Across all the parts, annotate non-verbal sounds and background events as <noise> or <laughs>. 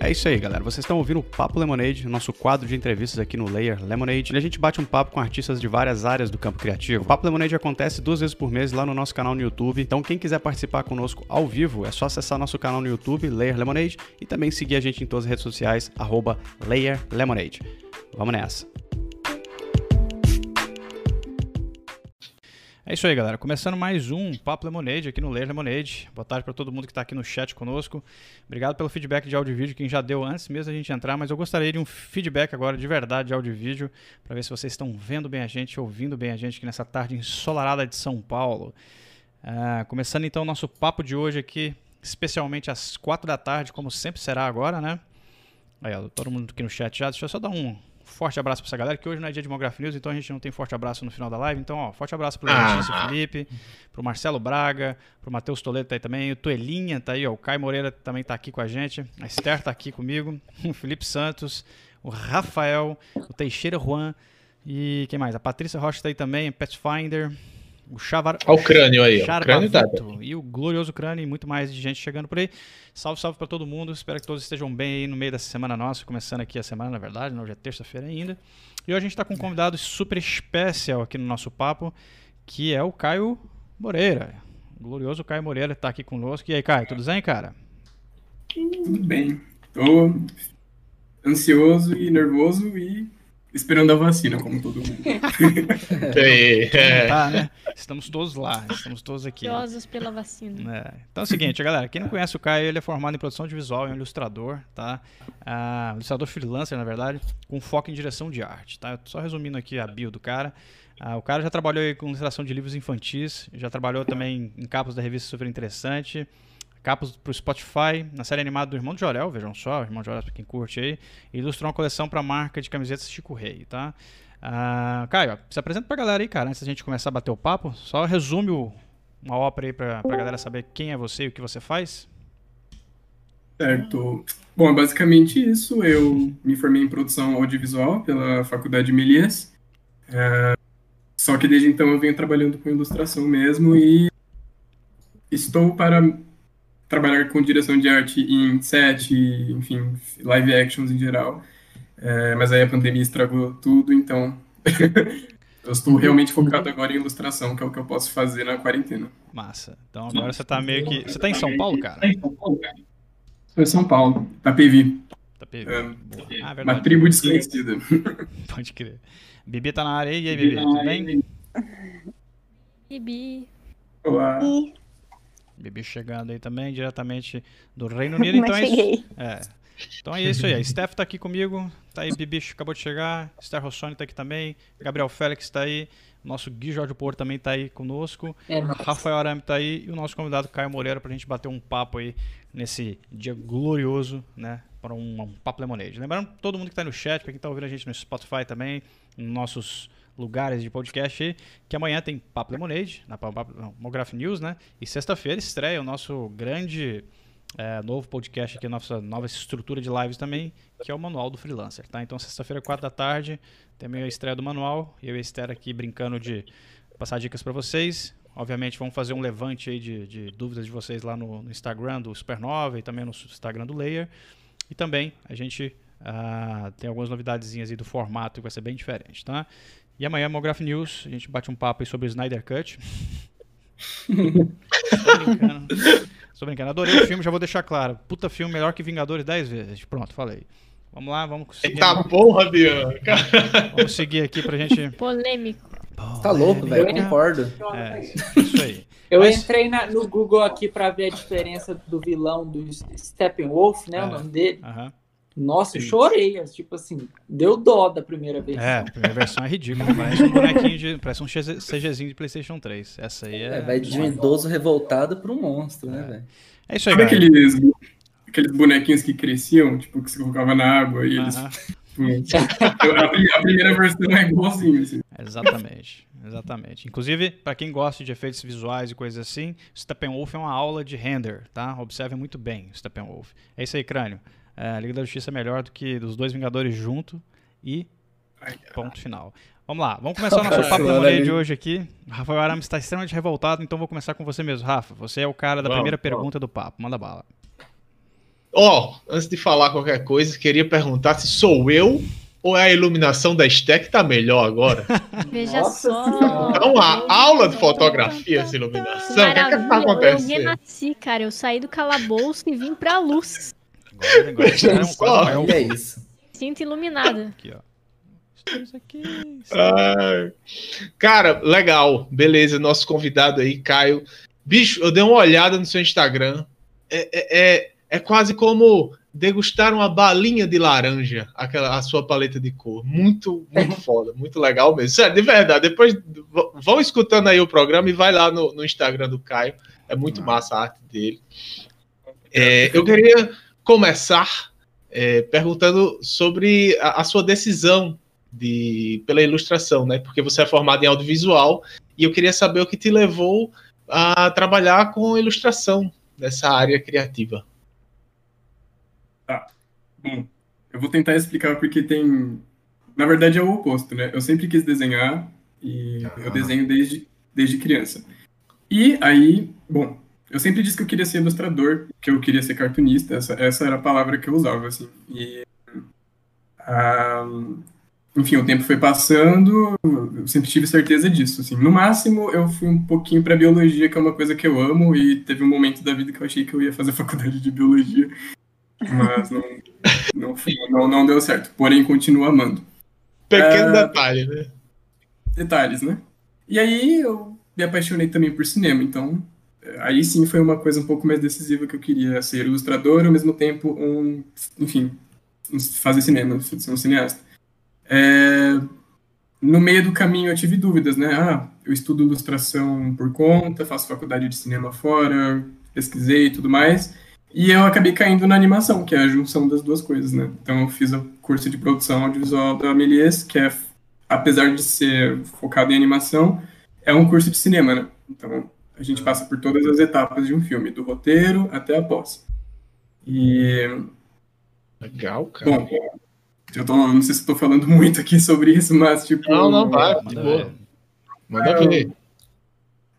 É isso aí, galera. Vocês estão ouvindo o Papo Lemonade, nosso quadro de entrevistas aqui no Layer Lemonade. E a gente bate um papo com artistas de várias áreas do campo criativo. O Papo Lemonade acontece duas vezes por mês lá no nosso canal no YouTube. Então, quem quiser participar conosco ao vivo, é só acessar nosso canal no YouTube, Layer Lemonade, e também seguir a gente em todas as redes sociais, arroba Layer Lemonade. Vamos nessa. É isso aí, galera. Começando mais um Papo Lemonade aqui no Ler Lemonade. Boa tarde para todo mundo que está aqui no chat conosco. Obrigado pelo feedback de áudio e vídeo, quem já deu antes mesmo da gente entrar, mas eu gostaria de um feedback agora de verdade de áudio e vídeo, para ver se vocês estão vendo bem a gente, ouvindo bem a gente aqui nessa tarde ensolarada de São Paulo. Uh, começando então o nosso papo de hoje aqui, especialmente às quatro da tarde, como sempre será agora, né? Aí, ó, todo mundo aqui no chat já. Deixa eu só dar um forte abraço pra essa galera, que hoje não é dia de Demography News, então a gente não tem forte abraço no final da live. Então, ó, forte abraço pro ah. Letícia Felipe, pro Marcelo Braga, pro Matheus Toledo tá aí também, o Tuelinha tá aí, ó, o Caio Moreira também tá aqui com a gente, a Esther tá aqui comigo, <laughs> o Felipe Santos, o Rafael, o Teixeira Juan e quem mais? A Patrícia Rocha tá aí também, Pathfinder, o Chavar... Olha o crânio aí, o crânio tá. E o glorioso crânio e muito mais de gente chegando por aí. Salve, salve para todo mundo. Espero que todos estejam bem aí no meio dessa semana nossa, começando aqui a semana, na verdade, não, hoje é terça-feira ainda. E hoje a gente está com um convidado super especial aqui no nosso papo, que é o Caio Moreira. O glorioso Caio Moreira está aqui conosco. E aí, Caio, tudo bem, cara? Tudo bem. Tô ansioso e nervoso e esperando a vacina, como todo mundo. <laughs> é. Tá, né? Estamos todos lá, estamos todos aqui. Ansiosos pela vacina. É. Então é o seguinte, galera, quem não conhece o Caio, ele é formado em produção de visual, é um ilustrador, tá? Ah, ilustrador freelancer, na verdade, com foco em direção de arte, tá? Só resumindo aqui a bio do cara. Ah, o cara já trabalhou com ilustração de livros infantis, já trabalhou também em capas da revista Super Interessante, capas para o Spotify, na série animada do Irmão de Jorel, vejam só, o Irmão de Jorel, para quem curte aí, ilustrou uma coleção para a marca de camisetas Chico Rei, tá? Uh, Caio, se apresenta para a galera aí, cara, antes da gente começar a bater o papo, só resume o, uma ópera aí para a galera saber quem é você e o que você faz. Certo. Bom, é basicamente isso. Eu me formei em produção audiovisual pela Faculdade Melias. É, só que desde então eu venho trabalhando com ilustração mesmo e estou para trabalhar com direção de arte em set, enfim, live actions em geral. É, mas aí a pandemia estragou tudo, então <laughs> eu estou realmente focado agora em ilustração, que é o que eu posso fazer na quarentena. Massa. Então agora você está meio que. Você está em São Paulo, cara? Estou em São Paulo, Itapevi. Itapevi. É, ah, é uma tribo desconhecida. <laughs> Pode crer. Bibi tá na área. E aí, Bibi, tudo bem? Bibi. Olá. Bibi chegando aí também, diretamente do Reino Unido. <laughs> então é isso. É. Então é isso aí. A Steph tá aqui comigo. Tá aí, Bibi acabou de chegar. Esther Rossoni tá aqui também. Gabriel Félix tá aí. Nosso Gui Jorge Porto também tá aí conosco. É, Rafael Arame tá aí. E o nosso convidado Caio Moreira pra gente bater um papo aí nesse dia glorioso, né? Para um, um papo lemonade. Lembrando todo mundo que tá no chat, pra quem tá ouvindo a gente no Spotify também, nos nossos lugares de podcast, que amanhã tem Papo Lemonade, na Mograph News, né? E sexta-feira estreia o nosso grande é, novo podcast aqui, a nossa nova estrutura de lives também, que é o Manual do Freelancer, tá? Então, sexta-feira, quatro da tarde, também a estreia do manual, e eu e a Esther aqui brincando de passar dicas para vocês. Obviamente, vamos fazer um levante aí de, de dúvidas de vocês lá no, no, Instagram do Supernova e também no Instagram do Layer. E também a gente uh, tem algumas novidadezinhas aí do formato que vai ser bem diferente, tá? E amanhã, Mograph News, a gente bate um papo aí sobre o Snyder Cut. <laughs> Estou brincando. Estou brincando. Adorei o filme, já vou deixar claro. Puta filme melhor que Vingadores 10 vezes. Pronto, falei. Vamos lá, vamos seguir. Eita porra, Bianca! Vamos seguir aqui pra gente. Polêmico. Tá louco, velho, eu concordo. É, isso aí. Eu Mas... entrei na, no Google aqui pra ver a diferença do vilão do Steppenwolf, né? É. O nome dele. Aham. Nossa, eu chorei. Tipo assim, deu dó da primeira vez. É, a primeira versão é ridícula. Parece um bonequinho de. Parece um CGzinho de PlayStation 3. Essa aí é. é vai de um idoso revoltado para um monstro, né, velho? É isso aí, Sabe aqueles, aqueles bonequinhos que cresciam, tipo, que você colocava na água e eles. <laughs> a, primeira versão é igualzinho, assim. Exatamente, exatamente. Inclusive, para quem gosta de efeitos visuais e coisas assim, Steppenwolf é uma aula de render, tá? Observe muito bem Steppenwolf. É isso aí, crânio. É, a Liga da Justiça é melhor do que dos dois Vingadores junto e ponto final. Vamos lá, vamos começar o nosso papo da de hoje aqui. Rafael Arames está extremamente revoltado, então vou começar com você mesmo. Rafa, você é o cara da vamos, primeira pergunta vamos. do papo. Manda bala. Ó, oh, antes de falar qualquer coisa, queria perguntar se sou eu ou é a iluminação da stack que tá melhor agora? <laughs> Veja Nossa só. Então, a aula de fotografia, essa iluminação, o que, é que tá acontecendo? Eu renasci, cara. Eu saí do calabouço e vim pra luz. Agora, agora é, um só, é isso. Sinto iluminada. Aqui, ó. Aqui, ah, cara, legal. Beleza, nosso convidado aí, Caio. Bicho, eu dei uma olhada no seu Instagram. É, é, é, é quase como degustar uma balinha de laranja, aquela a sua paleta de cor. Muito, muito <laughs> foda, muito legal mesmo. Sério, de verdade. Depois vão escutando aí o programa e vai lá no, no Instagram do Caio. É muito massa a arte dele. É, eu queria começar é, perguntando sobre a, a, sua decisão de, pela ilustração, né? Porque você é formado em audiovisual e eu queria saber o que te levou a trabalhar com ilustração nessa área criativa. Tá. Bom, eu vou tentar explicar porque tem. Na verdade é o oposto, né? Eu sempre quis desenhar e ah. eu desenho desde, desde criança. E aí, bom, eu sempre disse que eu queria ser ilustrador, que eu queria ser cartunista, essa, essa era a palavra que eu usava, assim. E, ah, enfim, o tempo foi passando, eu sempre tive certeza disso, assim. No máximo, eu fui um pouquinho para biologia, que é uma coisa que eu amo, e teve um momento da vida que eu achei que eu ia fazer <laughs> faculdade de biologia mas não, não, não, não, deu certo. Porém, continuo amando. Pequeno uh, detalhe, né? Detalhes, né? E aí eu me apaixonei também por cinema, então aí sim foi uma coisa um pouco mais decisiva que eu queria ser ilustrador, ao mesmo tempo um, enfim, fazer cinema, ser um cineasta. É, no meio do caminho eu tive dúvidas, né? Ah, eu estudo ilustração por conta, faço faculdade de cinema fora, pesquisei e tudo mais. E eu acabei caindo na animação, que é a junção das duas coisas, né? Então eu fiz o curso de produção audiovisual da Amelies, que é, apesar de ser focado em animação, é um curso de cinema, né? Então a gente passa por todas as etapas de um filme, do roteiro até a pós. E. Legal, cara. Bom, eu tô, não sei se estou falando <laughs> muito aqui sobre isso, mas tipo. Não, não, vai, de boa. Manda ver.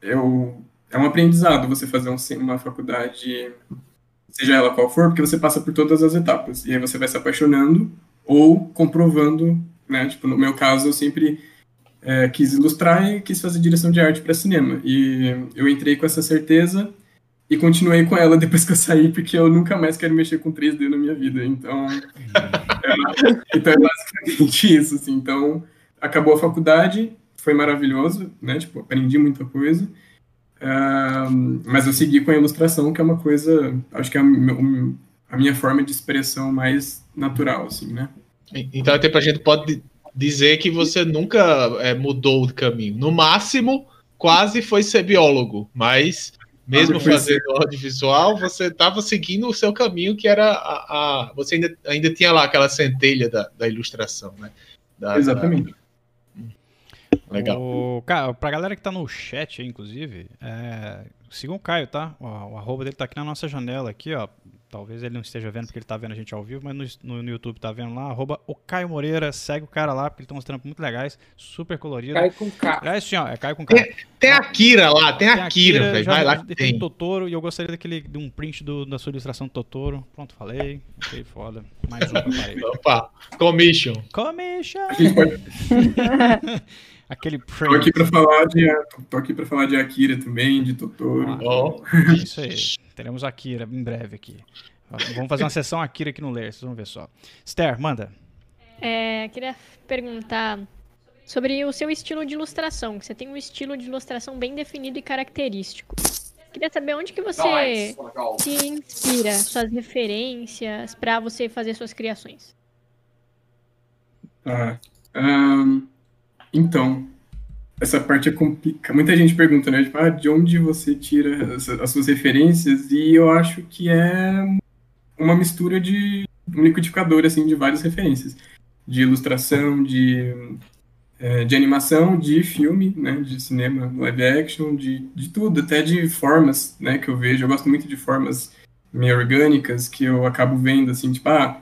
Eu, é um aprendizado você fazer um, uma faculdade seja ela qual for, porque você passa por todas as etapas. E aí você vai se apaixonando ou comprovando, né? Tipo, no meu caso, eu sempre é, quis ilustrar e quis fazer direção de arte para cinema. E eu entrei com essa certeza e continuei com ela <laughs> depois que eu saí, porque eu nunca mais quero mexer com 3D na minha vida. Então, é, então é basicamente <laughs> isso, assim. Então, acabou a faculdade, foi maravilhoso, né? Tipo, aprendi muita coisa. Uh, mas eu segui com a ilustração, que é uma coisa, acho que é a, a minha forma de expressão mais natural, assim, né? Então, até a gente pode dizer que você nunca é, mudou de caminho. No máximo, quase foi ser biólogo, mas mesmo fazendo audiovisual, você estava seguindo o seu caminho, que era a. a você ainda, ainda tinha lá aquela centelha da, da ilustração, né? Da, Exatamente. Da, Legal. O, cara, pra galera que tá no chat, inclusive, é, sigam o Caio, tá? O, o, arroba dele tá aqui na nossa janela, aqui, ó. Talvez ele não esteja vendo porque ele tá vendo a gente ao vivo, mas no, no, no YouTube tá vendo lá, arroba o Caio Moreira, segue o cara lá, porque ele tem uns trampos muito legais, super colorido. Caio com K. É assim, ó, é Caio com K. Tem, tem a Kira lá, tem, tem a Kira, velho, vai lá que tem. tem Totoro, e eu gostaria daquele, de um print do, da sua ilustração do Totoro. Pronto, falei, ok, foda. Mais um parei. <laughs> Opa, commission. Commission! <laughs> Aquele Tô aqui para falar de tô aqui para falar de Akira também, de Totoro. Ah, oh. Isso aí. Teremos Akira em breve aqui. Vamos fazer uma sessão Akira aqui no Ler, vocês vão ver só. Esther, manda. É, queria perguntar sobre o seu estilo de ilustração. Você tem um estilo de ilustração bem definido e característico. Queria saber onde que você se inspira, suas referências para você fazer suas criações. Ah, um, então, essa parte é complicada. Muita gente pergunta, né? Tipo, ah, de onde você tira as, as, suas referências? E eu acho que é uma mistura de um liquidificador, assim, de várias referências. De ilustração, de, é, de animação, de filme, né? De cinema, live action, de, de tudo. Até de formas, né? Que eu vejo. Eu gosto muito de formas meio orgânicas, que eu acabo vendo, assim, tipo, ah...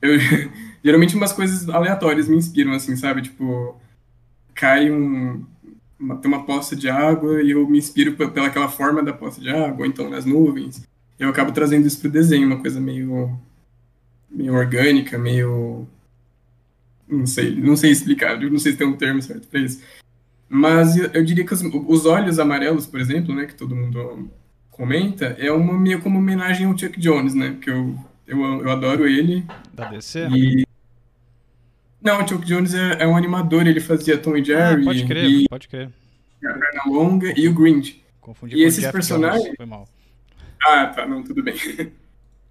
Eu, <laughs> geralmente umas coisas aleatórias me inspiram, assim, sabe? Tipo cai um, uma, tem uma poça de água e eu me inspiro pela aquela forma da poça de água, ou então nas nuvens. eu acabo trazendo isso pro desenho, uma coisa meio, meio orgânica, meio. Não sei, não sei explicar, não sei se tem um termo certo para isso. Mas eu, eu, diria que os, os, olhos amarelos, por exemplo, né, que todo mundo comenta, é uma meio como homenagem ao Chuck Jones, né? Porque eu, eu, eu adoro ele. Da DC? E... Não, o Chuck Jones é, é, um animador, ele fazia Tom e Jerry. Ah, pode crer, e... pode crer. A Longa e o Grinch. Confundi e com esses Jeff personagens. Jones, foi mal. Ah, tá, não, tudo bem. <laughs>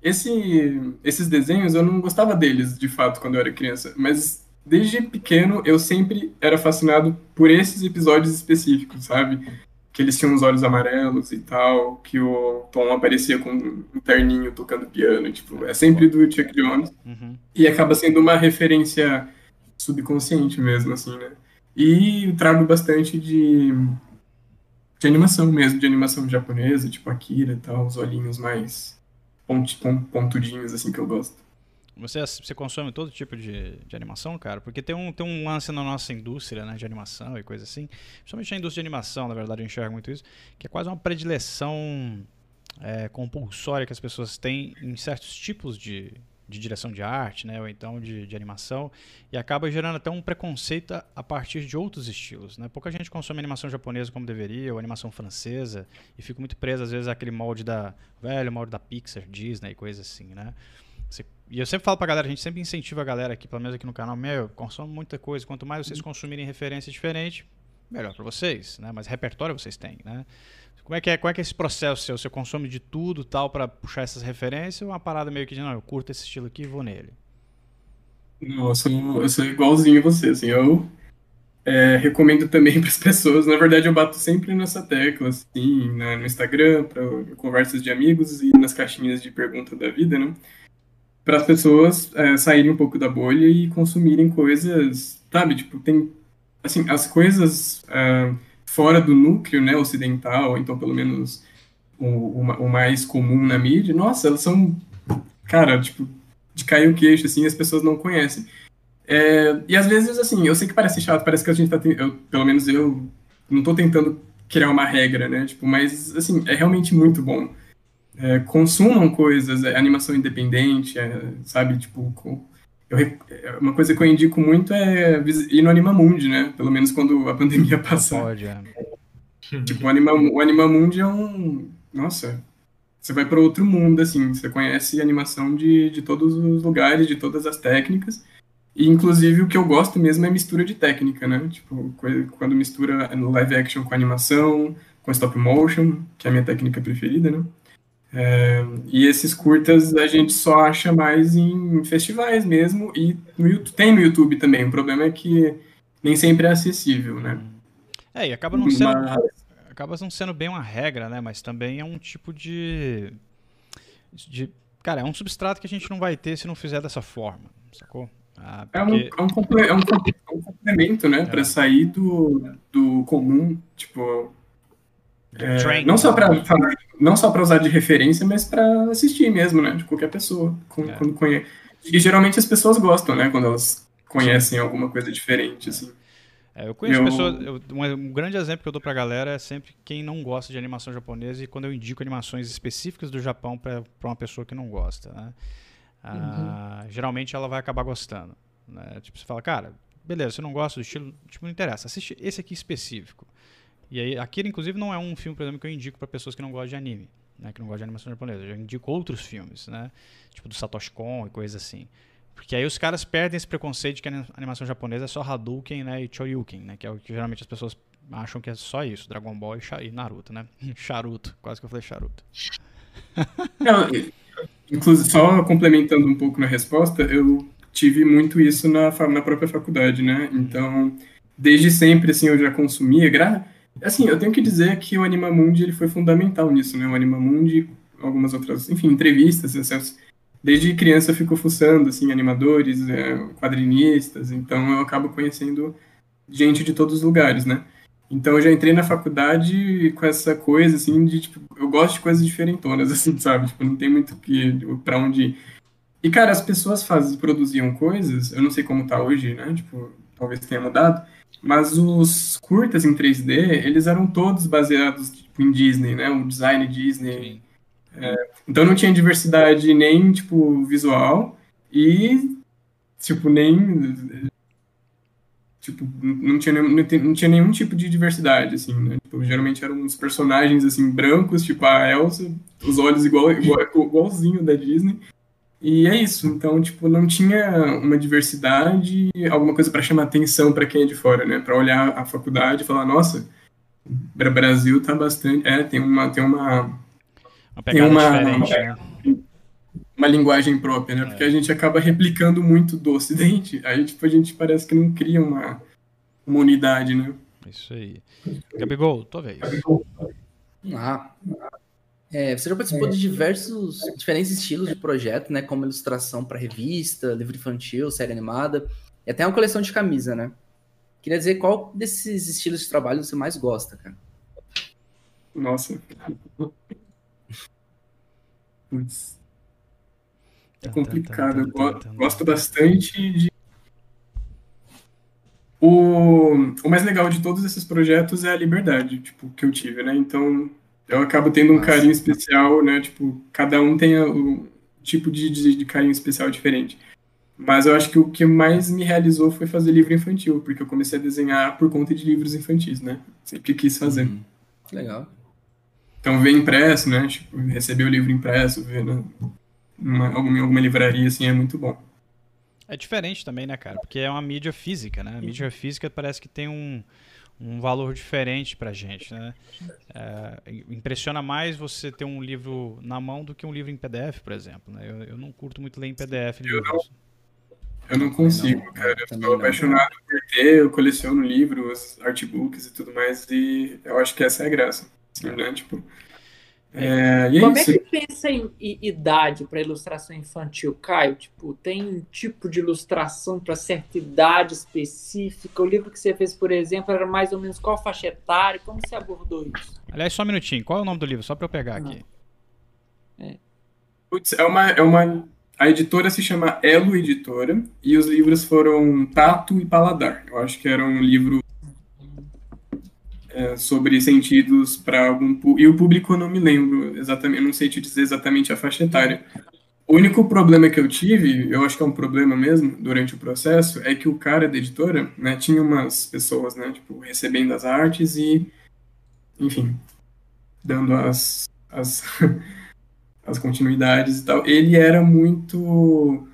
Esse, esses desenhos eu não gostava deles, de fato, quando eu era criança, mas desde pequeno eu sempre era fascinado por esses episódios específicos, sabe? Que eles tinham os olhos amarelos e tal, que o Tom aparecia com um terninho tocando piano, tipo, é sempre do Chuck Jones. Uhum. E acaba sendo uma referência subconsciente mesmo, assim, né? E trago bastante de de animação mesmo, de animação japonesa, tipo Akira e tal, os olhinhos mais pont, pontudinhos, assim, que eu gosto. Você, você consome todo tipo de, de animação, cara? Porque tem um, tem um lance na nossa indústria, né, de animação e coisa assim. Principalmente a indústria de animação, na verdade, eu enxergo muito isso, que é quase uma predileção é, compulsória que as pessoas têm em certos tipos de, de direção de arte, né, ou então de, de, animação, e acaba gerando até um preconceito a partir de outros estilos. Né? Pouca gente consome animação japonesa como deveria, ou animação francesa, e fica muito preso às vezes àquele molde da velho molde da Pixar, Disney, coisa assim, né? Você, e eu sempre falo pra galera, a gente sempre incentiva a galera aqui, pelo menos aqui no canal, meu, consome muita coisa, quanto mais vocês consumirem referências diferentes, melhor para vocês, né? Mas repertório vocês têm, né? Como é que é, como é, que é esse processo seu? Você consome de tudo tal para puxar essas referências ou uma parada meio que de, não, eu curto esse estilo aqui e vou nele? Não, eu sou, eu sou igualzinho a você, assim, eu é, recomendo também <laughs> para as pessoas, na verdade eu bato sempre nessa tecla, assim, na, no Instagram, para conversas de amigos e nas caixinhas de pergunta da vida, né? Para as pessoas é, saírem um pouco da bolha e consumirem coisas, sabe, tipo, tem, assim, as coisas... Uh, fora do núcleo né, ocidental, então pelo menos o, o, o, mais comum na mídia, nossa, elas são, cara, tipo, de cair o queixo, assim, as pessoas não conhecem. É, e às vezes, assim, eu sei que parece chato, parece que a gente tá, eu, pelo menos eu não tô tentando criar uma regra, né, tipo, mas, assim, é realmente muito bom. É, consumam coisas, é, animação independente, é, sabe, tipo, eu, uma coisa que eu indico muito é ir no Animamundi, né? Pelo menos quando a pandemia <laughs> passar. Pode, é. Tipo, o, Anima, o Animamundi é um. Nossa, você vai para outro mundo, assim. Você conhece animação de, de todos os lugares, de todas as técnicas. E, inclusive, o que eu gosto mesmo é mistura de técnica, né? Tipo, quando mistura live action com animação, com stop motion, que é a minha técnica preferida, né? É, e esses curtas a gente só acha mais em festivais mesmo, e no YouTube, tem no YouTube também. O problema é que nem sempre é acessível, né? É, e acaba não sendo, Mas... acaba não sendo bem uma regra, né? Mas também é um tipo de, de. Cara, é um substrato que a gente não vai ter se não fizer dessa forma, sacou? Ah, porque... é, um, é, um, é, um, é um complemento, né? É. Para sair do, do comum, tipo é, não só para não só para usar de referência, mas para assistir mesmo, né? De qualquer pessoa, com, é. quando conhece. E geralmente as pessoas gostam, né? Quando elas conhecem alguma coisa diferente, assim. É, eu conheço eu... pessoas. Eu, um, grande exemplo que eu dou pra galera é sempre quem não gosta de animação japonesa e quando eu indico animações específicas do Japão para uma pessoa que não gosta, né? Ah, uhum. Geralmente ela vai acabar gostando. Né? Tipo, você fala, cara, beleza, você não gosta do estilo, tipo, não interessa, assiste esse aqui específico. E aí, aquele, inclusive, não é um filme, por exemplo, que eu indico para pessoas que não gostam de anime, né? Que não gostam de animação japonesa. Eu já indico outros filmes, né? Tipo do Satoshi Kon e coisas assim. Porque aí os caras perdem esse preconceito de que a animação japonesa é só Hadouken, né? E Choryuken, né? Que é o que geralmente as pessoas acham que é só isso. Dragon Ball e Naruto, né? <laughs> Charuto. Quase que eu falei charuto. <laughs> inclusive, só complementando um pouco na resposta, eu tive muito isso na, na própria faculdade, né? Então, desde sempre, assim, eu já consumia... Gra Assim, eu tenho que dizer que o Animamundi ele foi fundamental nisso, né? O Animamundi, algumas outras, enfim, entrevistas. Desde criança eu fico fuçando, assim, animadores, é, quadrinistas, então eu acabo conhecendo gente de todos os lugares, né? Então eu já entrei na faculdade com essa coisa, assim, de, tipo, eu gosto de coisas diferentonas, <laughs> assim, sabe? Tipo, não tem muito que, para onde ir. E, cara, as pessoas fazem, produziam coisas, eu não sei como tá hoje, né? Tipo, talvez tenha mudado, mas os curtas em 3D, eles eram todos baseados tipo, em Disney, né? O design Disney. É, então não tinha diversidade nem, tipo, visual e, tipo, nem... Tipo, não tinha, nenhum, não tinha nenhum tipo de diversidade, assim, né? Tipo, geralmente eram uns personagens, assim, brancos, tipo a Elsa, os olhos igual, igual, igualzinho da Disney. E é isso. Então, tipo, não tinha uma diversidade, alguma coisa para chamar atenção para quem é de fora, né? Para olhar a faculdade e falar, nossa, Brasil tá bastante. É, tem uma. Tem uma, uma tem uma, diferente, né? uma linguagem própria, né? É. Porque a gente acaba replicando muito do Ocidente. Aí, tipo, a gente parece que não cria uma, uma unidade, né? Isso aí. Gabigol, tua vez. Ah. É, você já participou é. de diversos, diferentes estilos de projeto, né? Como ilustração para revista, livro infantil, série animada, e até uma coleção de camisa, né? Queria dizer qual desses estilos de trabalho você mais gosta, cara. Nossa. Putz. É complicado. Eu gosto bastante de. O, o mais legal de todos esses projetos é a liberdade, tipo, que eu tive, né? Então, eu acabo tendo um Nossa. carinho especial, né? Tipo, cada um tem o tipo de, de, de carinho especial diferente. Mas eu acho que o que mais me realizou foi fazer livro infantil, porque eu comecei a desenhar por conta de livros infantis, né? Sempre quis fazer. Uhum. Legal. Então, ver impresso, né? Tipo, receber o livro impresso, ver né? Uma, alguma, alguma livraria, assim, é muito bom. É diferente também, né, cara? Porque é uma mídia física, né? A mídia física parece que tem um, um valor diferente pra gente, né? É, impressiona mais você ter um livro na mão do que um livro em PDF, por exemplo. Né? Eu, eu não curto muito ler em PDF eu. Não, eu não consigo, não, cara. Eu sou apaixonado por ter, eu coleciono livros, artbooks e tudo mais, e eu acho que essa é a graça. Assim, né? Tipo, é, é Como é que pensa em idade para ilustração infantil, Caio? Tipo, tem um tipo de ilustração para certa idade específica? O livro que você fez, por exemplo, era mais ou menos qual faixa etária? Como você abordou isso? Aliás, só um minutinho. Qual é o nome do livro? Só para eu pegar aqui. É. Putz, é uma, é uma. A editora se chama Elo Editora e os livros foram Tato e Paladar. Eu acho que era um livro é, sobre sentidos para algum e o público eu não me lembro exatamente, eu não sei te dizer exatamente a faixa etária. O único problema que eu tive, eu acho que é um problema mesmo durante o processo, é que o cara da editora, né, tinha umas pessoas, né, tipo, recebendo as artes e, enfim, dando as as, <laughs> as continuidades e tal. Ele era muito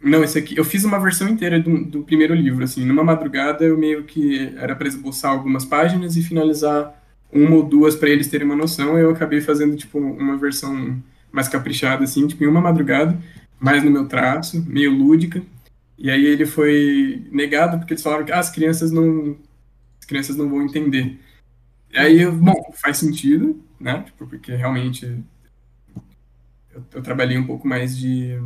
não, esse aqui. Eu fiz uma versão inteira do, do primeiro livro, assim. Numa madrugada eu meio que era para esboçar algumas páginas e finalizar uma ou duas para eles terem uma noção. Eu acabei fazendo, tipo, uma versão mais caprichada, assim, tipo, em uma madrugada, mais no meu traço, meio lúdica. E aí ele foi negado porque eles falaram que ah, as crianças não. As crianças não vão entender. E aí, bom, faz sentido, né? Tipo, porque realmente eu, eu trabalhei um pouco mais de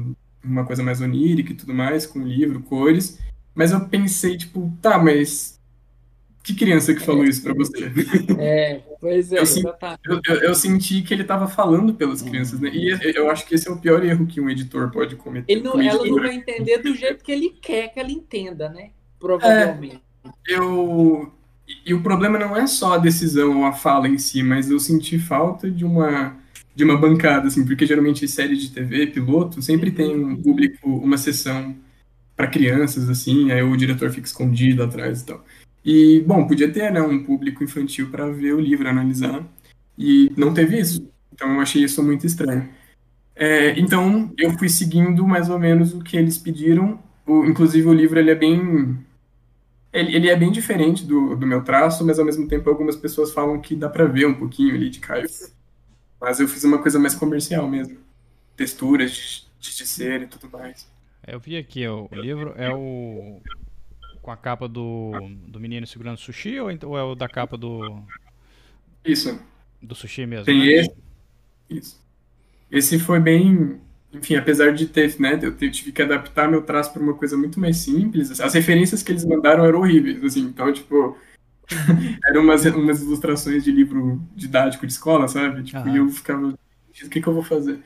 uma coisa mais onírica e tudo mais, com livro, cores. Mas eu pensei, tipo, tá, mas que criança que falou isso para você? É, pois é, eu, eu, eu, eu, senti que ele estava falando pelas crianças, né? E eu acho que esse é o pior erro que um editor pode cometer. Ele não, ela não vai entender do jeito que ele quer que ela entenda, né? Provavelmente. É, eu e o problema não é só a decisão ou a fala em si, mas eu senti falta de uma de uma bancada, assim, porque geralmente série de TV, piloto, sempre tem um público, uma sessão para crianças, assim, aí o diretor fica escondido atrás e tal. E, bom, podia ter, né, um público infantil para ver o livro, analisar, e não teve isso. Então eu achei isso muito estranho. É, então eu fui seguindo mais ou menos o que eles pediram. O, inclusive o livro ele é bem ele, ele, é bem diferente do, do meu traço, mas ao mesmo tempo algumas pessoas falam que dá para ver um pouquinho ali de Caio. Mas eu fiz uma coisa mais comercial mesmo. Texturas de, de ser e tudo mais. Eu vi aqui, o, o livro é o. com a capa do, do menino segurando sushi ou, ou é o da capa do. Isso. Do sushi mesmo? Tem né? esse. Isso. Esse foi bem. Enfim, apesar de ter, né, eu tive que adaptar meu traço para uma coisa muito mais simples. As referências que eles mandaram eram horríveis, assim. Então, tipo, <laughs> Eram umas, umas ilustrações de livro didático de escola, sabe? Tipo, e eu ficava, o que, que eu vou fazer?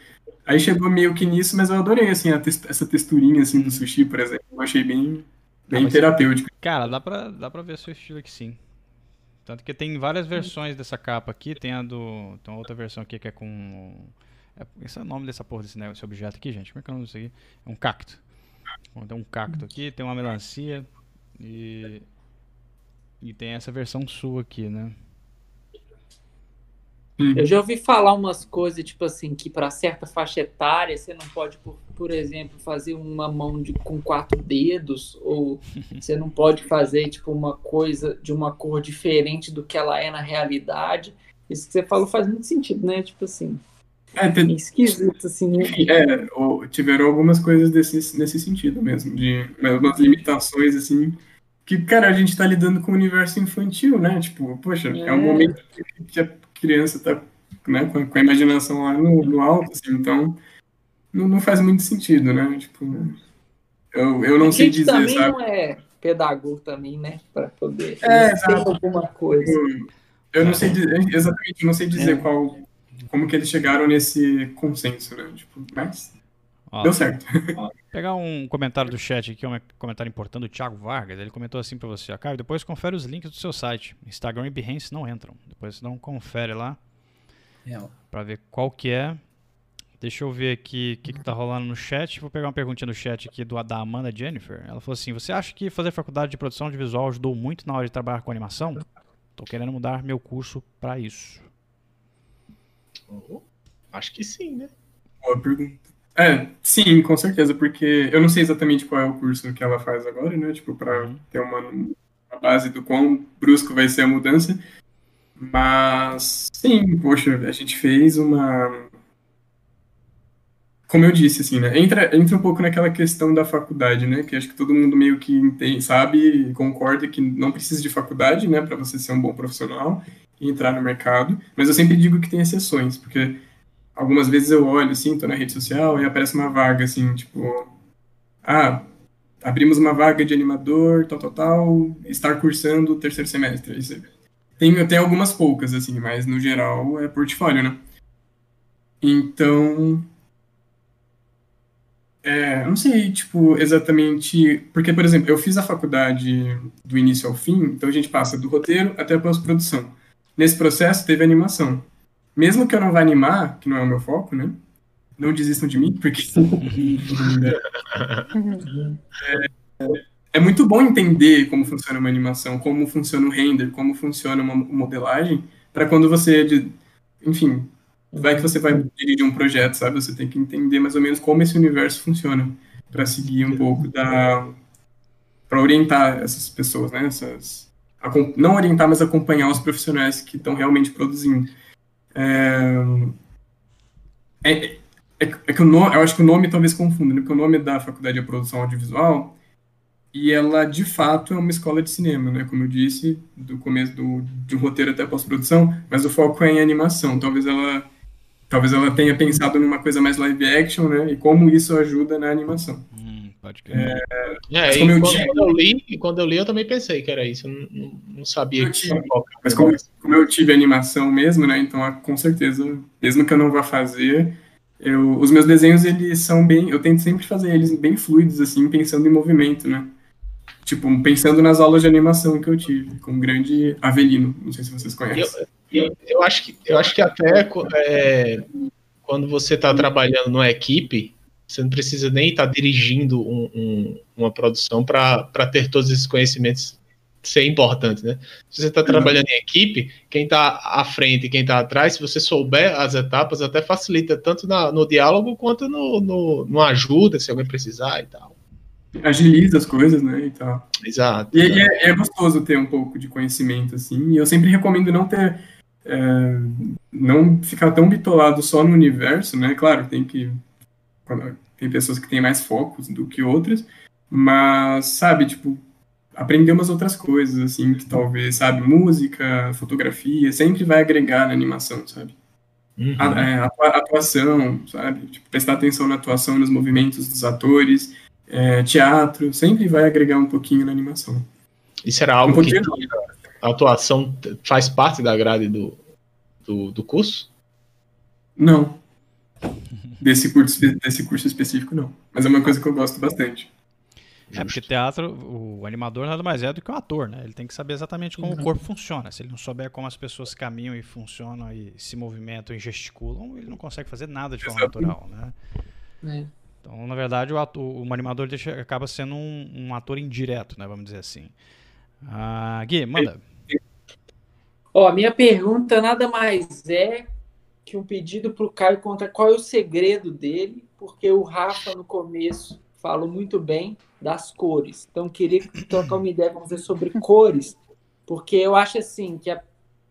Aí chegou meio que nisso, mas eu adorei, assim, essa texturinha, assim, do sushi, por exemplo. Eu achei bem, bem terapêutico. Cara, dá pra, dá pra ver seu estilo aqui, sim. Tanto que tem várias versões dessa capa aqui. Tem a do. Tem outra versão aqui que é com. É, esse é o nome dessa porra desse, né, objeto aqui, gente. Como é que é o nome disso aqui? É um cacto. Tem um cacto aqui, tem uma melancia e. E tem essa versão sua aqui, né? Eu já ouvi falar umas coisas, tipo assim, que para certa faixa etária você não pode, por, por exemplo, fazer uma mão de, com quatro dedos, ou <laughs> você não pode fazer, tipo, uma coisa de uma cor diferente do que ela é na realidade. Isso que você falou faz muito sentido, né? Tipo assim. É, tem... esquisito, assim. Né? <laughs> É, tiveram algumas coisas desse, nesse sentido mesmo, de umas limitações, assim, que, cara, a gente tá lidando com o universo infantil, né? Tipo, poxa, é, é um momento que a criança tá né, com, com a imaginação lá no, no alto, assim, então não, não, faz muito sentido, né? Tipo, eu, eu não sei dizer, também sabe? não é pedagogo também, né? Para poder é, alguma coisa. Eu, eu não sei dizer, exatamente, eu não sei dizer é. qual, como que eles chegaram nesse consenso, né? Tipo, mas Ó, deu certo. Ó, pegar um comentário do chat aqui, um comentário importante do Thiago Vargas. Ele comentou assim para você, Caio, depois confere os links do seu site. Instagram e Behance não entram. Depois não confere lá para ver qual que é. Deixa eu ver aqui o que, que tá rolando no chat. Vou pegar uma perguntinha no chat aqui do, da Amanda Jennifer. Ela falou assim: Você acha que fazer faculdade de produção de visual ajudou muito na hora de trabalhar com animação? Tô querendo mudar meu curso para isso. Oh, acho que sim, né? Boa pergunta. É, sim, com certeza, porque eu não sei exatamente qual é o curso que ela faz agora, né? Tipo, para uhum. ter uma, uma, base do quão brusco vai ser a mudança. Mas, sim, poxa, a gente fez uma. Como eu disse, assim, né? Entra, entra um pouco naquela questão da faculdade, né? Que acho que todo mundo meio que entende, sabe e concorda que não precisa de faculdade, né? Para você ser um bom profissional e entrar no mercado. Mas eu sempre digo que tem exceções, porque algumas vezes eu olho, assim, tô na rede social e aparece uma vaga, assim, tipo, ah, abrimos uma vaga de animador, tal, tal, tal, estar cursando o terceiro semestre. Tem, tem algumas poucas, assim, mas no geral é portfólio, né? Então, é, não sei, tipo, exatamente. Porque, por exemplo, eu fiz a faculdade do início ao fim, então a gente passa do roteiro até a pós-produção. Nesse processo teve animação mesmo que eu não vá animar, que não é o meu foco, né? Não desistam de mim, porque. <laughs> é, é muito bom entender como funciona uma animação, como funciona o render, como funciona uma modelagem, para quando você. Enfim, vai que você vai dirigir um projeto, sabe? Você tem que entender mais ou menos como esse universo funciona, para seguir um pouco da. para orientar essas pessoas, né? Essas, não orientar, mas acompanhar os profissionais que estão realmente produzindo. É, é, é, é, que o nome, eu acho que o nome talvez confunda, né? porque o nome da faculdade é produção audiovisual e ela de fato é uma escola de cinema, né? Como eu disse, do começo do, um roteiro até pós-produção, mas o foco é em animação. Talvez ela talvez ela tenha pensado numa coisa mais live action, né? E como isso ajuda na animação. Pode crer. É, é e, eu quando, tive... eu li, quando eu li, eu também pensei que era isso. Eu não, não sabia eu que tive, Mas como, como, eu tive animação mesmo, né? Então, com certeza, mesmo que eu não vá fazer, eu, os meus desenhos, eles são bem... Eu tento sempre fazer eles bem fluidos, assim, pensando em movimento, né? Tipo, pensando nas aulas de animação que eu tive, com o grande Avelino. Não sei se vocês conhecem. Eu, eu, eu acho, que, eu acho que até é, quando você está trabalhando numa equipe, você não precisa nem estar tá dirigindo um, um, uma produção para ter todos esses conhecimentos ser importante, né? Se você está uhum. trabalhando em equipe, quem está à frente e quem está atrás, se você souber as etapas, até facilita tanto na, no diálogo quanto no, no, no, ajuda, se alguém precisar e tal. Agiliza as coisas, né? E tal. Exato. E, e é, é, gostoso ter um pouco de conhecimento, assim. E eu sempre recomendo não ter. É, não ficar tão bitolado só no universo, né? Claro, tem que tem pessoas que têm mais focos do que outras, mas, sabe, tipo, aprender umas outras coisas, assim, que talvez, sabe, música, fotografia, sempre vai agregar na animação, sabe? Uhum. A, é, atuação, sabe? Tipo, prestar atenção na atuação, nos movimentos dos atores, é, teatro, sempre vai agregar um pouquinho na animação. Isso era algo um que a atuação faz parte da grade do, do, do curso? Não. <laughs> Desse curso, desse curso específico, não. Mas é uma coisa que eu gosto bastante. É, porque teatro, o animador nada mais é do que o ator, né? Ele tem que saber exatamente como uhum. o corpo funciona. Se ele não souber como as pessoas caminham e funcionam e se movimentam e gesticulam, ele não consegue fazer nada de forma natural, né? É. Então, na verdade, o, ator, o animador deixa, acaba sendo um, um, ator indireto, né? Vamos dizer assim. Ah, Gui, manda. Ó, a minha pergunta nada mais é que um pedido para o Caio contar qual é o segredo dele, porque o Rafa no começo falou muito bem das cores. Então, queria trocar uma ideia com você sobre cores, porque eu acho assim que a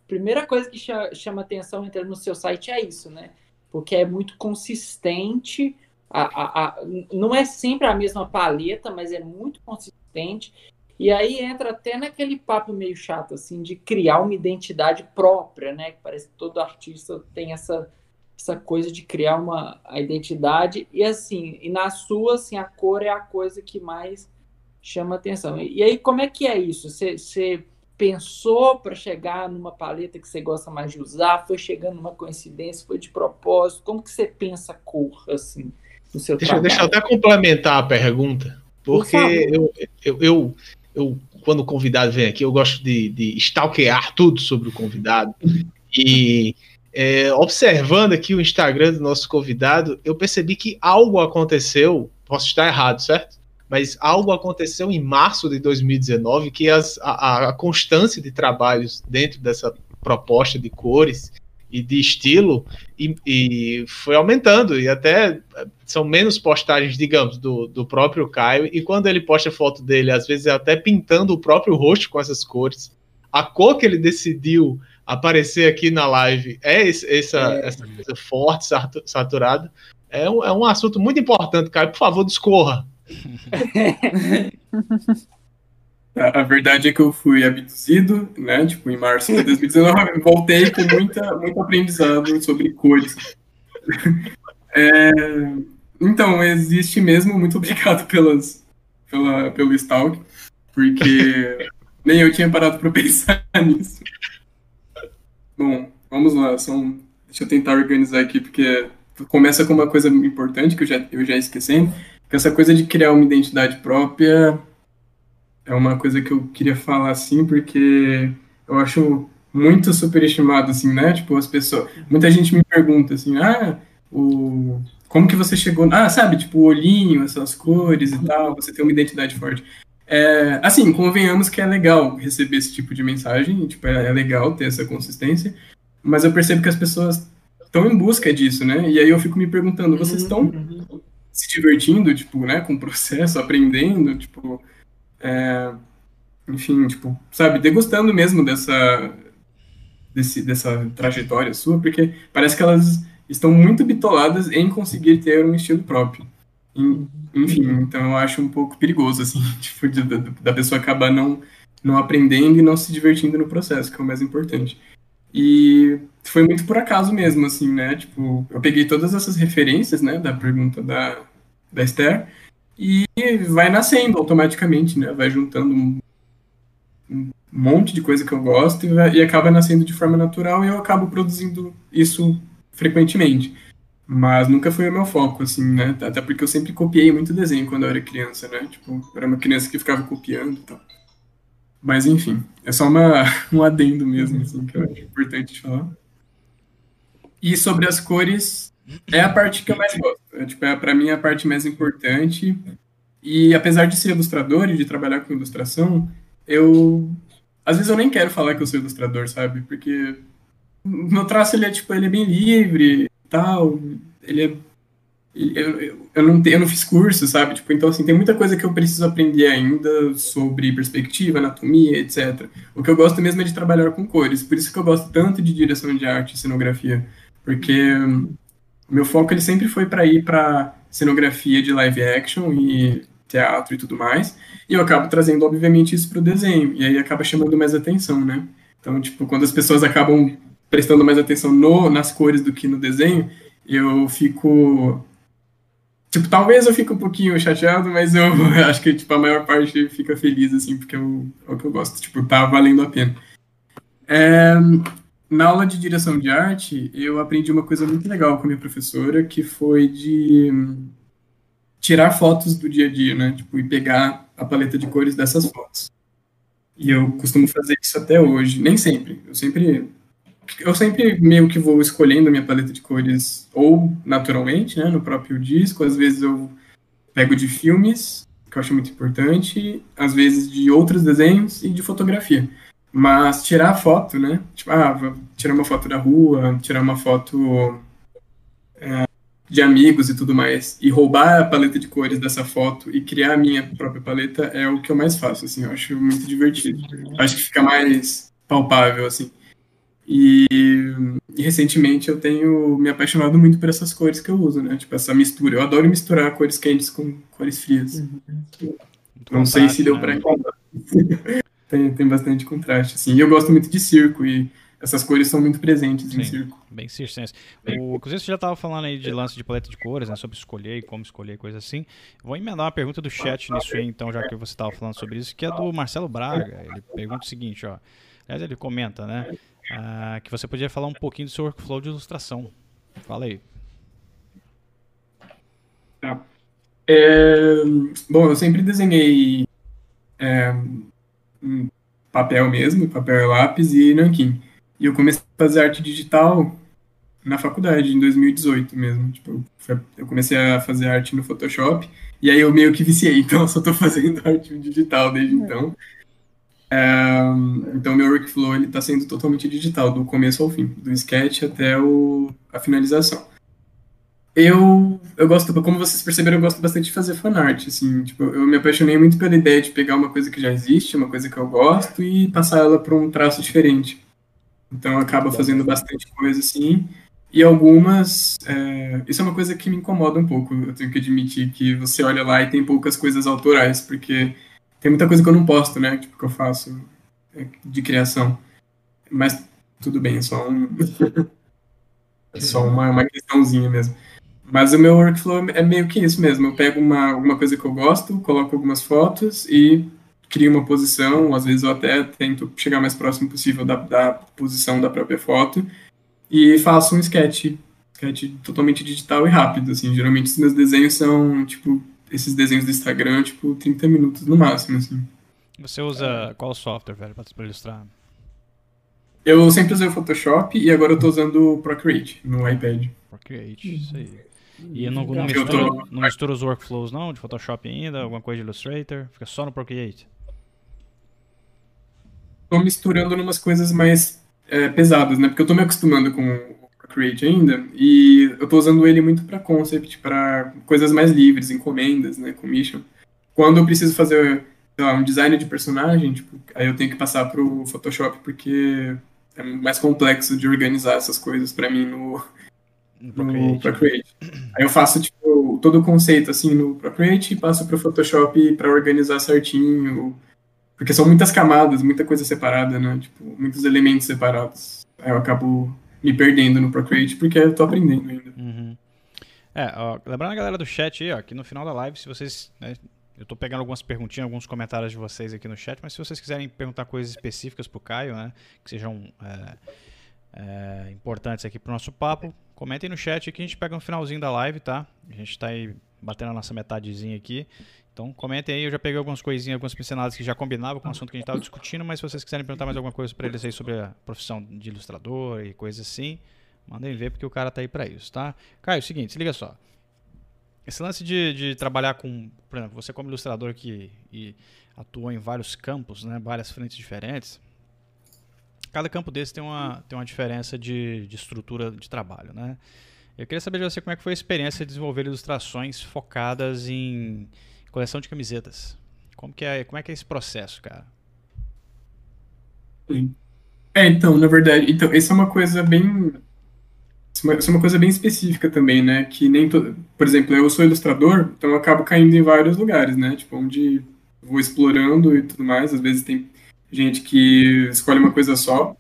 primeira coisa que chama atenção entrando no seu site é isso, né? Porque é muito consistente, a, a, a, não é sempre a mesma paleta, mas é muito consistente. E aí entra até naquele papo meio chato, assim, de criar uma identidade própria, né? Que parece que todo artista tem essa, essa coisa de criar uma a identidade. E assim, e na sua, assim, a cor é a coisa que mais chama atenção. E, e aí, como é que é isso? Você pensou para chegar numa paleta que você gosta mais de usar? Foi chegando numa coincidência? Foi de propósito? Como que você pensa a cor, assim, no seu deixa, trabalho? Deixa eu até complementar a pergunta. Porque eu, eu, eu, eu, quando o convidado vem aqui, eu gosto de, de stalkear tudo sobre o convidado. E é, observando aqui o Instagram do nosso convidado, eu percebi que algo aconteceu, posso estar errado, certo? Mas algo aconteceu em março de 2019 que as, a, a constância de trabalhos dentro dessa proposta de cores e de estilo e, e, foi aumentando e até são menos postagens, digamos, do, do próprio Caio e quando ele posta foto dele, às vezes é até pintando o próprio rosto com essas cores. A cor que ele decidiu aparecer aqui na live é esse, essa, é. essa coisa forte, saturada. É um, é um assunto muito importante, Caio. Por favor, discorra. <laughs> A, verdade é que eu fui abduzido, né? Tipo, em março de 2019, <laughs> voltei com muita, muito aprendizado sobre cores. <laughs> É, então, existe mesmo. Muito obrigado pelas, pela, pelo stalk, porque nem eu tinha parado para <laughs> pensar nisso. Bom, vamos lá. São, deixa eu tentar organizar aqui, porque começa com uma coisa importante que eu já, eu já esqueci, que essa coisa de criar uma identidade própria é uma coisa que eu queria falar assim, porque eu acho muito superestimado, assim, né? Tipo, as pessoas. Muita gente me pergunta assim, ah, o. Como que você chegou. Ah, sabe, tipo, o olhinho, essas cores e tal, você tem uma identidade forte. É, assim, convenhamos que é legal receber esse tipo de mensagem, tipo, é, é legal ter essa consistência, mas eu percebo que as pessoas estão em busca disso, né? E aí eu fico me perguntando, vocês estão uhum. se divertindo, tipo, né, com o processo, aprendendo, tipo, é, enfim, tipo, sabe, degustando mesmo dessa, desse, dessa trajetória sua, porque parece que elas estão muito bitoladas em conseguir ter um estilo próprio. Enfim, então eu acho um pouco perigoso, assim, <laughs> tipo, de, de, da pessoa acabar não, não aprendendo e não se divertindo no processo, que é o mais importante. E foi muito por acaso mesmo, assim, né? Tipo, eu peguei todas essas referências, né, da pergunta da, da Esther, e vai nascendo automaticamente, né? Vai juntando um, um monte de coisa que eu gosto e, vai, e, acaba nascendo de forma natural e eu acabo produzindo isso frequentemente. Mas nunca foi o meu foco, assim, né? Até porque eu sempre copiei muito desenho quando eu era criança, né? Tipo, eu era uma criança que ficava copiando e tal. Mas enfim, é só uma, <laughs> um adendo mesmo, assim, que eu acho importante falar. E sobre as cores, é a parte que eu mais gosto. É, tipo, é, para mim, a parte mais importante. E apesar de ser ilustrador e de trabalhar com ilustração, eu. Às vezes eu nem quero falar que eu sou ilustrador, sabe? Porque meu traço ele é, tipo, ele é bem livre tal. Ele é. Eu, eu, eu, não, eu não fiz curso, sabe? Tipo, então, assim, tem muita coisa que eu preciso aprender ainda sobre perspectiva, anatomia, etc. O que eu gosto mesmo é de trabalhar com cores. Por isso que eu gosto tanto de direção de arte e cenografia. Porque meu foco ele sempre foi para ir para cenografia de live action e teatro e tudo mais. E eu acabo trazendo, obviamente, isso para o desenho. E aí acaba chamando mais atenção, né? Então, tipo, quando as pessoas acabam prestando mais atenção no, nas cores do que no desenho, eu fico. Tipo, talvez eu fique um pouquinho chateado, mas eu <laughs> acho que, tipo, a maior parte fica feliz, assim, porque eu, é o que eu gosto. Tipo, tá valendo a pena. É, na aula de direção de arte, eu aprendi uma coisa muito legal com a minha professora, que foi de tirar fotos do dia a dia, né? Tipo, e pegar a paleta de cores dessas fotos. E eu costumo fazer isso até hoje. Nem sempre. Eu sempre. Eu sempre meio que vou escolhendo a minha paleta de cores, ou naturalmente, né, no próprio disco. Às vezes eu pego de filmes, que eu acho muito importante, às vezes de outros desenhos e de fotografia. Mas tirar a foto, né? Tipo, ah, tirar uma foto da rua, tirar uma foto é, de amigos e tudo mais, e roubar a paleta de cores dessa foto e criar a minha própria paleta é o que eu mais faço, assim, eu acho muito divertido. Acho que fica mais palpável, assim. E, e, recentemente eu tenho me apaixonado muito por essas cores que eu uso, né? Tipo, essa mistura. Eu adoro misturar cores quentes com cores frias. Uhum. Não sei se deu né? para encontrar. <laughs> tem, tem bastante contraste, assim. E eu gosto muito de circo e essas cores são muito presentes Sim, em circo. Bem circense. O, inclusive, você já estava falando aí de lance de paleta de cores, né, sobre escolher e como escolher, coisa assim. Vou emendar uma pergunta do chat nisso aí, então, já que você estava falando sobre isso, que é do Marcelo Braga. Ele pergunta o seguinte, ó. Aliás, ele comenta, né, uh, que você podia falar um pouquinho do seu workflow de ilustração. Fala aí. Tá. É, bom, eu sempre desenhei é, papel mesmo, papel lápis e nanquim. E eu comecei a fazer arte digital na faculdade, em 2018 mesmo. Tipo, eu comecei a fazer arte no Photoshop, e aí eu meio que viciei, <laughs> então eu só tô fazendo <laughs> arte digital desde então. É, então meu workflow ele tá sendo totalmente digital, do começo ao fim, do sketch até o, a finalização. Eu, eu gosto, como vocês perceberam, eu gosto bastante de fazer fanart, assim, tipo, eu me apaixonei muito pela ideia de pegar uma coisa que já existe, uma coisa que eu gosto, e passar ela para um traço diferente. Então acaba fazendo bastante coisa assim. E algumas. É, isso é uma coisa que me incomoda um pouco. Eu tenho que admitir que você olha lá e tem poucas coisas autorais, porque tem muita coisa que eu não posto, né? Tipo, que eu faço é, de criação. Mas tudo bem, é só um. <laughs> é só uma, uma questãozinha mesmo. Mas o meu workflow é meio que isso mesmo. Eu pego uma, alguma coisa que eu gosto, coloco algumas fotos e crio uma posição, às vezes eu até tento chegar mais próximo possível da, da posição da própria foto e faço um sketch, sketch totalmente digital e rápido, assim, geralmente os meus desenhos são, tipo, esses desenhos do Instagram, tipo, 30 minutos no máximo, assim. Você usa qual software, velho, para ilustrar? Eu sempre usei o Photoshop e agora eu tô usando o Procreate no iPad. Procreate, isso aí. E não, não, mistura, tô... não os workflows não, de Photoshop ainda, alguma coisa de Illustrator? Fica só no Procreate? tô misturando umas coisas mais é, pesadas, né? Porque eu tô me acostumando com o Procreate ainda, e eu tô usando ele muito para concept, para coisas mais livres, encomendas, né? Commission. Quando eu preciso fazer lá, um design de personagem, tipo, aí eu tenho que passar pro Photoshop, porque é mais complexo de organizar essas coisas para mim no, no Procreate. Procreate. Aí eu faço tipo todo o conceito assim no Procreate e passo pro Photoshop para organizar certinho porque são muitas camadas, muita coisa separada, né? Tipo, muitos elementos separados. Aí eu acabo me perdendo no Procreate porque eu tô aprendendo ainda. Uhum. É, ó, lembrando a galera do chat aí, ó, que no final da live, se vocês. Né, eu tô pegando algumas perguntinhas, alguns comentários de vocês aqui no chat, mas se vocês quiserem perguntar coisas específicas pro Caio, né? Que sejam é, é, importantes aqui pro nosso papo, comentem no chat que a gente pega no finalzinho da live, tá? A gente tá aí batendo a nossa metadezinha aqui. Então comentem aí, eu já peguei algumas coisinhas, algumas pinceladas que já combinavam com o assunto que a gente estava discutindo, mas se vocês quiserem perguntar mais alguma coisa para eles aí sobre a profissão de ilustrador e coisas assim, mandem ver porque o cara tá aí para isso, tá? Caio, é o seguinte, se liga só. Esse lance de, de trabalhar com, por exemplo, você como ilustrador que atua em vários campos, né, várias frentes diferentes, cada campo desse tem uma, tem uma diferença de, de estrutura de trabalho, né? Eu queria saber de você como é que foi a experiência de desenvolver ilustrações focadas em coleção de camisetas. Como que é, como é que é esse processo, cara? É, então, na verdade, então, isso é uma coisa bem isso é uma coisa bem específica também, né? Que nem todo, por exemplo, eu sou ilustrador, então eu acabo caindo em vários lugares, né? Tipo, onde vou explorando e tudo mais. Às vezes tem gente que escolhe uma coisa só.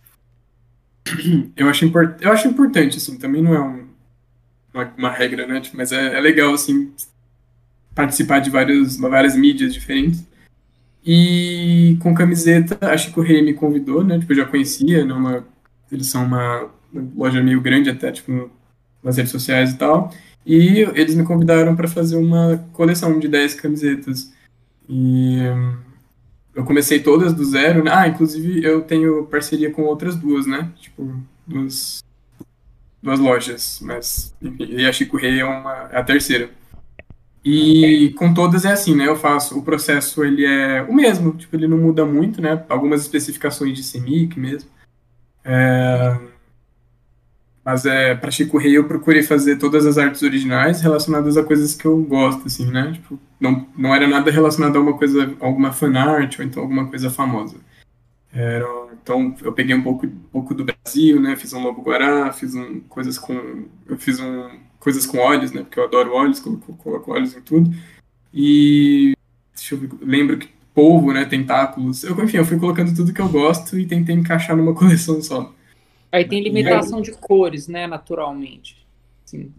<clears throat> Eu acho, import, eu acho importante, assim, também não é um, uma, uma regra, né? Tipo, mas é, é legal, assim, participar de várias, várias mídias diferentes. E com camiseta, acho que o Rei me convidou, né? Tipo, eu já conhecia, né? Uma, eles são uma loja meio grande até, tipo, nas redes sociais e tal. E eles me convidaram para fazer uma coleção de 10 camisetas. E eu comecei todas do zero. Né? Ah, inclusive eu tenho parceria com outras duas, né? Tipo, duas, duas lojas, mas e a Chico Rei é, uma, é a terceira. E com todas é assim, né? Eu faço o processo, ele é o mesmo, tipo, ele não muda muito, né? Algumas especificações de CMYK mesmo. É... Mas é, para Chico Rei eu procurei fazer todas as artes originais relacionadas a coisas que eu gosto, assim, né? Tipo, não, não era nada relacionado a alguma coisa, alguma fanart ou então alguma coisa famosa. Era, então eu peguei um pouco, um pouco do Brasil, né? Fiz um Lobo Guará, fiz um, coisas com. Eu fiz um, coisas com óleos, né? Porque eu adoro óleos, coloco, coloco óleos em tudo. E deixa eu ver, lembro que polvo, né? Tentáculos. Eu, enfim, eu fui colocando tudo que eu gosto e tentei encaixar numa <laughs> coleção só. Aí tem limitação aí... de cores, né? Naturalmente. Sim.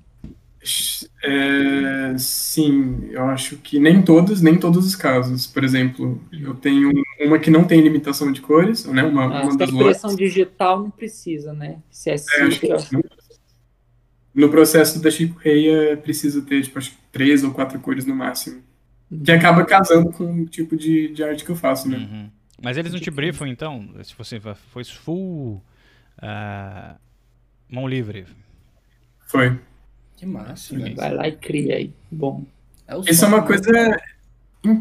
É, sim, eu acho que nem todos, nem todos os casos. Por exemplo, eu tenho uma que não tem limitação de cores, né? Uma, ah, uma das impressão lojas. digital não precisa, né? Se é, é no processo da Chico Rei é preciso ter, tipo, acho que três ou quatro cores no máximo. Que acaba casando com o tipo de, de arte que eu faço, né? Uhum. Mas eles não te briefam, então? Se você foi full uh, mão livre? Foi. Que massa. Vai lá e cria aí. Bom. É isso é uma coisa...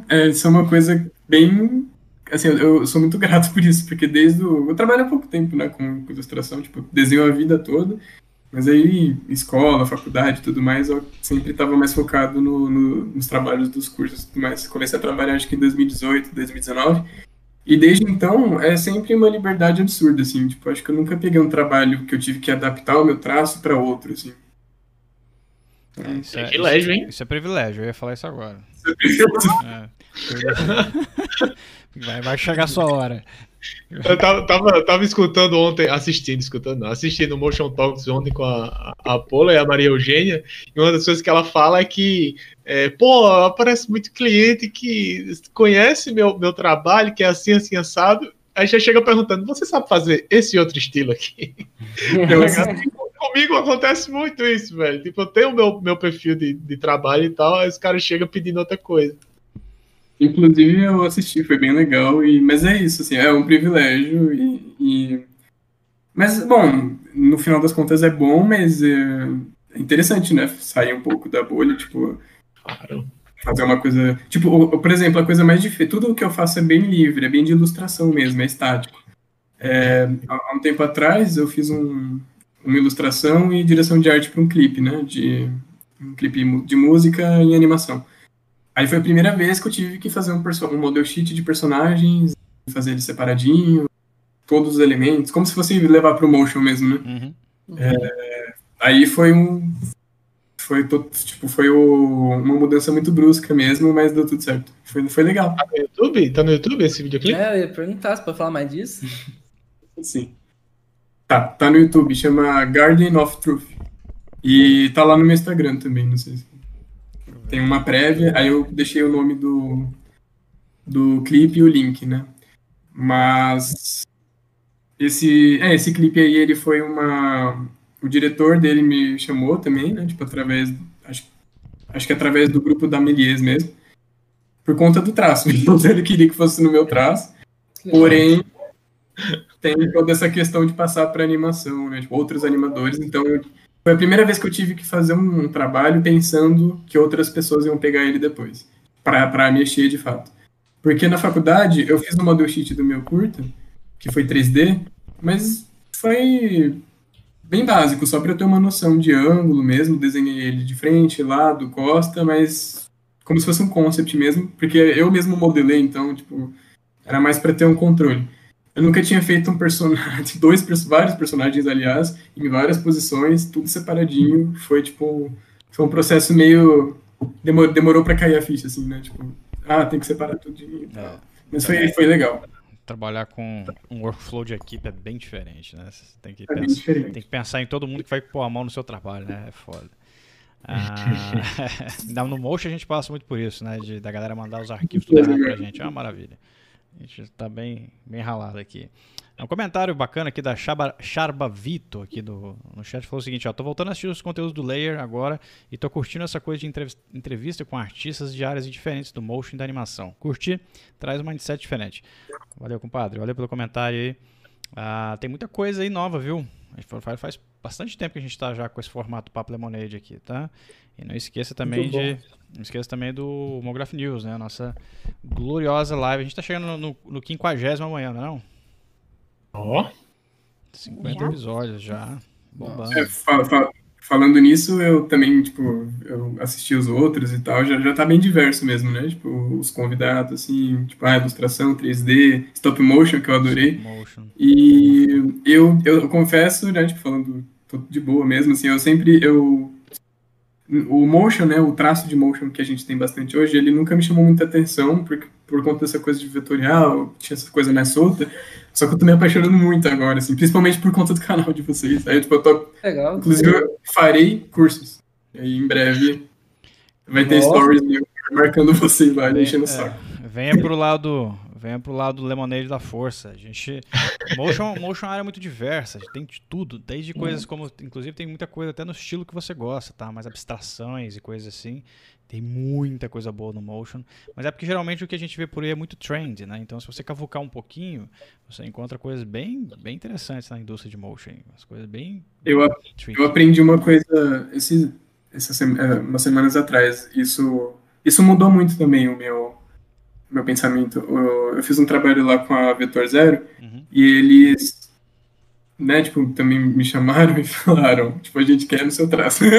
É, isso é uma coisa bem... Assim, eu, eu sou muito <laughs> grato por isso, porque desde o... Eu trabalho há pouco tempo, né, com, com ilustração, tipo, desenho a vida toda. Mas aí, escola, faculdade tudo mais, eu sempre estava mais focado no, no, nos trabalhos dos cursos e tudo mais. Comecei a trabalhar acho que em 2018, 2019. E desde então, é sempre uma liberdade absurda, assim. Tipo, acho que eu nunca peguei um trabalho que eu tive que adaptar o meu traço para outro, assim. É, isso é, é privilégio, hein? Isso é privilégio, eu ia falar isso agora. Isso é privilégio. É. <laughs> Vai, vai chegar a sua hora. Eu tava, tava, tava, escutando ontem, assistindo, escutando, não, assistindo o Motion Talks ontem com a, a Paula e a Maria Eugênia, e uma das coisas que ela fala é que, é, pô, aparece muito cliente que conhece meu, meu trabalho, que é assim, assim, assado, aí já chega perguntando, você sabe fazer esse outro estilo aqui? <laughs> Assim, comigo acontece muito isso, velho. Tipo, eu tenho o meu, meu perfil de, de trabalho e tal, aí os caras chegam pedindo outra coisa. Inclusive eu assisti, foi bem legal, e, mas é isso, assim, é um privilégio e, e... Mas, bom, no final das contas é bom, mas é interessante, né, sair um pouco da bolha, tipo, fazer uma coisa... Tipo, por exemplo, a coisa mais difícil, tudo o que eu faço é bem livre, é bem de ilustração mesmo, é estático. É, há um tempo atrás eu fiz um, uma ilustração e direção de arte para um clipe, né, de um clipe de música e animação. Aí foi a primeira vez que eu tive que fazer um, um model sheet de personagens, fazer ele separadinho, todos os elementos, como se fosse levar pro motion mesmo, né? Uhum. É, aí foi um. Foi, tipo, foi o, uma mudança muito brusca mesmo, mas deu tudo certo. Foi, foi legal. Tá no YouTube? Tá no YouTube esse videoclipe? É, eu ia perguntar se pode falar mais disso. <laughs> Sim. Tá, tá no YouTube, chama Garden of Truth. E tá lá no meu Instagram também, não sei se tem uma prévia, aí eu deixei o nome do, do clipe e o link, né? Mas esse, é, esse clipe aí, ele foi uma... O diretor dele me chamou também, né? Tipo, através... Acho, acho que através do grupo da Melies mesmo. Por conta do traço. <laughs> Então, ele queria que fosse no meu traço. Porém, tem toda essa questão de passar para animação, né? Tipo, outros animadores. Então, foi a primeira vez que eu tive que fazer um trabalho pensando que outras pessoas iam pegar ele depois, para mexer de fato. Porque na faculdade eu fiz um model sheet do meu curta, que foi 3D, mas foi bem básico, só para eu ter uma noção de ângulo mesmo, desenhei ele de frente, lado, costa, mas como se fosse um concept mesmo, porque eu mesmo modelei, então, tipo, era mais para ter um controle. Eu nunca tinha feito um personagem, <laughs> dois, vários personagens, aliás, em várias posições, tudo separadinho. Foi tipo. Foi um processo meio. Demorou, demorou pra cair a ficha, assim, né? Tipo, ah, tem que separar tudo. É. Mas foi, foi legal. Trabalhar com um workflow de equipe é bem diferente, né? Você tem que, é pensar, tem que pensar em todo mundo que vai pôr a mão no seu trabalho, né? É foda. Ah, <laughs> <laughs> no Motion a gente passa muito por isso, né? De, da galera mandar os arquivos tudo errado pra gente. É uma maravilha. A gente tá bem, bem ralado aqui. É um comentário bacana aqui da Charba, Charba Vito, aqui do, no chat, falou o seguinte, ó, tô voltando a assistir os conteúdos do Layer agora e tô curtindo essa coisa de entrevista com artistas de áreas diferentes do motion e da animação. Curti? Traz um mindset diferente. Valeu, compadre. Valeu pelo comentário aí. Ah, tem muita coisa aí nova, viu? Faz, faz bastante tempo que a gente está já com esse formato Papo Lemonade aqui, tá? E não esqueça também de. Não esqueça também do Mograph News, né? A nossa gloriosa live. A gente está chegando no, no 50 amanhã, não é? Não? Ó. Oh. 50 já? episódios já. Bombando. É, fala, fala, falando nisso, eu também, tipo, eu assisti os outros e tal, já, já tá bem diverso mesmo, né? Tipo, os convidados, assim, tipo, a ilustração 3D, stop motion, que eu adorei. E eu, eu confesso, né, tipo, falando de boa mesmo, assim, eu sempre, eu o motion, né, o traço de motion que a gente tem bastante hoje, ele nunca me chamou muita atenção, porque por conta dessa coisa de vetorial, tinha essa coisa mais solta. Só que eu tô me apaixonando muito agora, assim, principalmente por conta do <laughs> canal de vocês. Aí, tipo, eu tô. Legal. Inclusive, eu farei cursos. Aí, em breve, vai ter Nossa. stories marcando vocês lá, enchendo o é, saco. Venha pro lado venha pro lado do Lemonade da força. A gente. Motion, motion é uma área muito diversa, tem de tudo, desde coisas como. Inclusive, tem muita coisa até no estilo que você gosta, tá? Mais abstrações e coisas assim. Tem muita coisa boa no motion. Mas é porque geralmente o que a gente vê por aí é muito trend, né? Então, se você cavucar um pouquinho, você encontra coisas bem, bem interessantes na indústria de motion. As coisas bem. Eu, eu aprendi uma coisa esse, essas é, umas semanas atrás. Isso, isso mudou muito também o meu meu pensamento. Eu, eu, fiz um trabalho lá com a Vetor Zero uhum. e eles, né, tipo, também me chamaram <laughs> e falaram, tipo, a gente quer no seu traço. <laughs>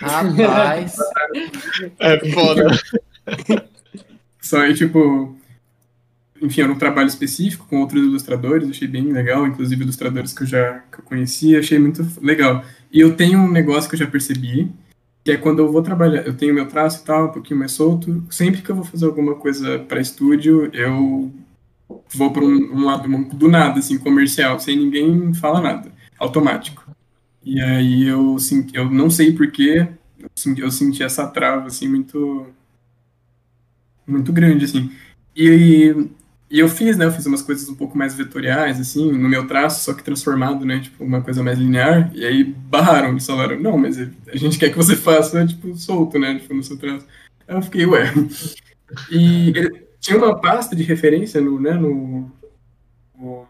Rapaz. <laughs> É foda. <laughs> Só aí, tipo, enfim, era um trabalho específico com outros ilustradores, achei bem legal, inclusive ilustradores que eu já que eu conhecia, achei muito legal. E eu tenho um negócio que eu já percebi, que é quando eu vou trabalhar, eu tenho meu traço e tal, um pouquinho mais solto. Sempre que eu vou fazer alguma coisa para estúdio, eu vou para um, um, lado do nada, assim, comercial, sem ninguém falar nada, automático. E aí eu, eu não sei porquê, eu senti essa trava, assim, muito, muito grande, assim. E e eu fiz, né? Eu fiz umas coisas um pouco mais vetoriais, assim, no meu traço, só que transformado, né? Tipo, uma coisa mais linear. E aí barraram, eles falaram, não, mas a gente quer que você faça, tipo, solto, né? Tipo, no seu traço. Aí eu fiquei, ué. E ele, tinha uma pasta de referência no, né, no, no,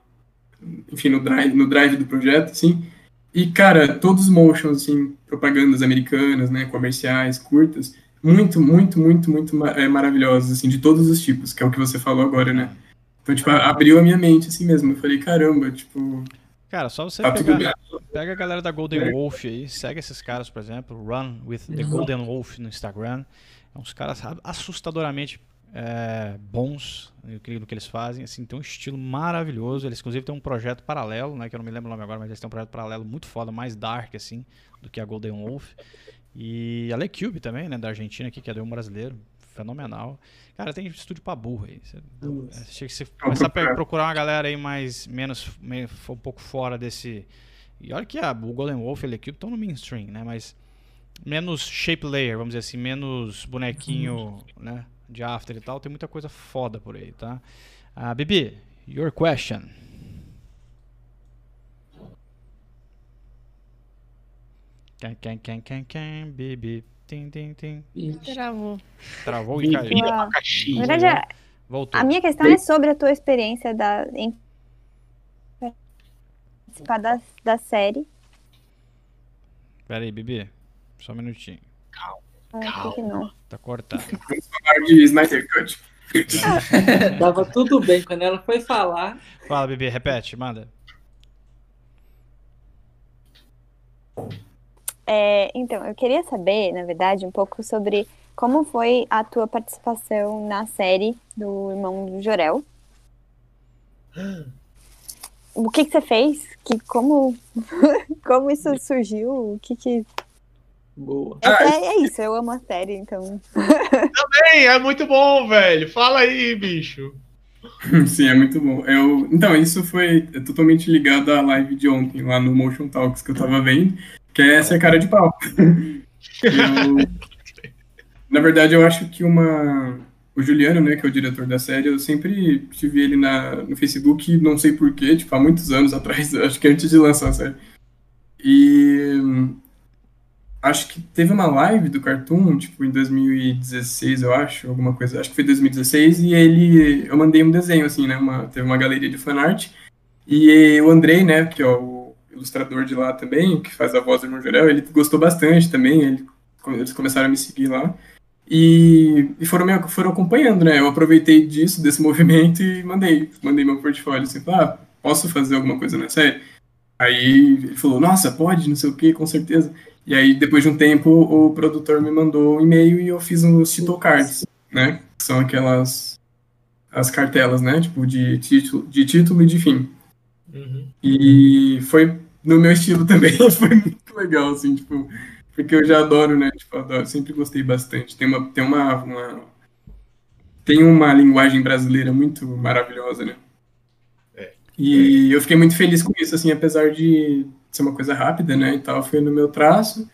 enfim, no drive, no drive do projeto, assim. E, cara, todos os motions, assim, propagandas americanas, né, comerciais, curtas, muito, muito, muito, muito é, maravilhosos, assim, de todos os tipos, que é o que você falou agora, né? Então, tipo, abriu a minha mente assim mesmo. Eu falei, caramba, tipo. Cara, só você tá pegar, pega a galera da Golden é. Wolf aí, segue esses caras, por exemplo, Run with the uhum. Golden Wolf no Instagram. É uns caras assustadoramente é, bons no que, no que eles fazem, assim, tem um estilo maravilhoso. Eles, inclusive, têm um projeto paralelo, né, que eu não me lembro o nome agora, mas eles têm um projeto paralelo muito foda, mais dark, assim, do que a Golden Wolf. E a Le Cube também, né, da Argentina aqui, que é do um brasileiro fenomenal. Cara, tem estúdio pra burro aí. Você, é, você começar a procurar uma galera aí mais, menos, meio, um pouco fora desse... E olha que a, o Golden Wolf e a Cube estão no mainstream, né? Mas menos shape layer, vamos dizer assim, menos bonequinho, uhum. né? De after e tal. Tem muita coisa foda por aí, tá? Uh, Bibi, your question. Quem, quem, quem, quem, quem, Bibi. Tim, tim, tim. Travou. Travou e caiu. Na verdade, né? Voltou. a minha questão é sobre a tua experiência da, em participar da, da série. Pera aí, Bibi. Só um minutinho. Calma. Ah, que não. Tá cortado. <laughs> de Snyder Cut. <laughs> Tava tudo bem quando ela foi falar. Fala, Bibi, repete, manda. É, então, eu queria saber, na verdade, um pouco sobre como foi a tua participação na série do Irmão do Jorel. O que, que você fez? Que, como, <laughs> como isso surgiu? O que que... Boa. É, é, é, isso, eu amo a série, então. <laughs> Também, é muito bom, velho. Fala aí, bicho. <laughs> Sim, é muito bom. Eu, então, isso foi totalmente ligado à live de ontem, lá no Motion Talks que eu tava vendo que é ser cara de pau. <laughs> eu, na verdade, eu acho que uma, o Juliano, né, que é o diretor da série, eu sempre tive ele na, no Facebook, não sei porquê, tipo, há muitos anos atrás, acho que antes de lançar a série. E acho que teve uma live do Cartoon, tipo, em 2016, eu acho, alguma coisa, acho que foi 2016, e ele, eu mandei um desenho, assim, né, uma, teve uma galeria de fanart, e o Andrei, né, que é o ilustrador de lá também, que faz a voz do irmão Jorel, ele gostou bastante também, ele, eles começaram a me seguir lá, e, e foram, me, foram acompanhando, né, eu aproveitei disso, desse <laughs> movimento, e mandei, mandei meu portfólio, assim, ah, posso fazer alguma coisa na série? Aí ele falou, nossa, pode, não sei o que, com certeza. E aí, depois de um tempo, o produtor me mandou um e-mail e eu fiz uns title cards, né? São aquelas as cartelas, né? Tipo, de título, de título e de fim. Uhum. E foi no meu estilo também, <laughs> foi muito legal, assim, tipo, porque eu já adoro, né? Tipo, adoro, sempre gostei bastante. Tem uma, tem uma, uma tem uma linguagem brasileira muito maravilhosa, né? E eu fiquei muito feliz com isso, assim, apesar de ser uma coisa rápida, né, e tal, foi no meu traço.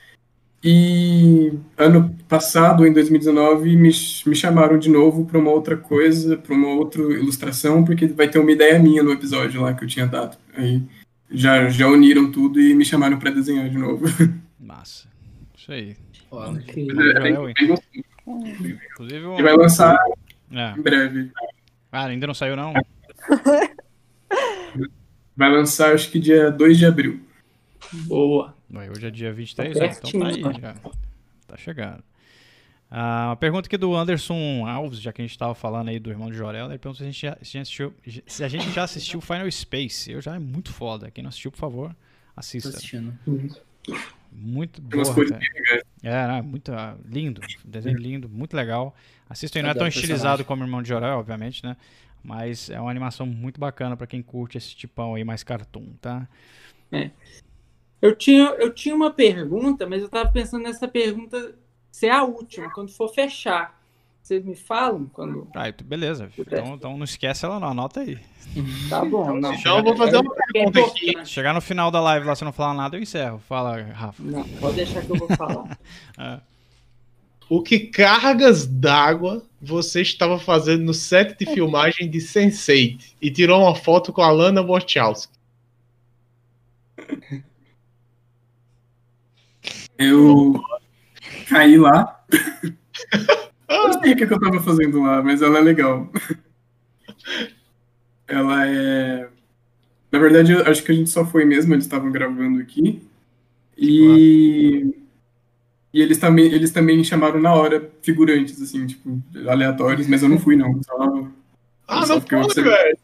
E ano passado, em 2019, me, me chamaram de novo para uma outra coisa, para uma outra ilustração, porque vai ter uma ideia minha no episódio lá que eu tinha dado. Aí já, já uniram tudo e me chamaram para desenhar de novo. Massa. Isso aí. Okay. É, Inclusive, um... E vai lançar é. em breve. Ah, ainda não saiu não? Vai lançar, acho que dia 2 de abril. Boa. Hoje é dia 23, tá né? então tá aí já. Tá chegando. Ah, uma pergunta aqui do Anderson Alves, já que a gente estava falando aí do irmão de Jorel, ele perguntou se a gente já, se a gente assistiu, se a gente já assistiu Final Space. Eu já é muito foda. Quem não assistiu, por favor, assista. Tô assistindo. Muito bom. É, muito uh, lindo. Desenho lindo, muito legal. Assistam, não é tão estilizado como o irmão de Jorel, obviamente, né? Mas é uma animação muito bacana para quem curte esse tipão aí mais cartoon, tá? É. Eu tinha, eu tinha uma pergunta, mas eu tava pensando nessa pergunta ser a última, quando for fechar. Vocês me falam quando. Ah, beleza. Então, então não esquece ela não, anota aí. <laughs> Tá bom, não. Então eu vou fazer uma pergunta aqui. Chegar no final da live lá, se não falar nada, eu encerro. Fala, Rafa. Não, pode deixar que eu vou falar. <laughs> é. O que cargas d'água você estava fazendo no set de filmagem de Sense8 e tirou uma foto com a Lana Wachowski? Eu caí lá. Eu <laughs> não sei o que eu estava fazendo lá, mas ela é legal. Ela é. Na verdade, acho que a gente só foi mesmo, eles estavam gravando aqui. E. E eles também, eles também chamaram na hora figurantes, assim, tipo, aleatórios, mas eu não fui, não. Só, ah, não foi, velho.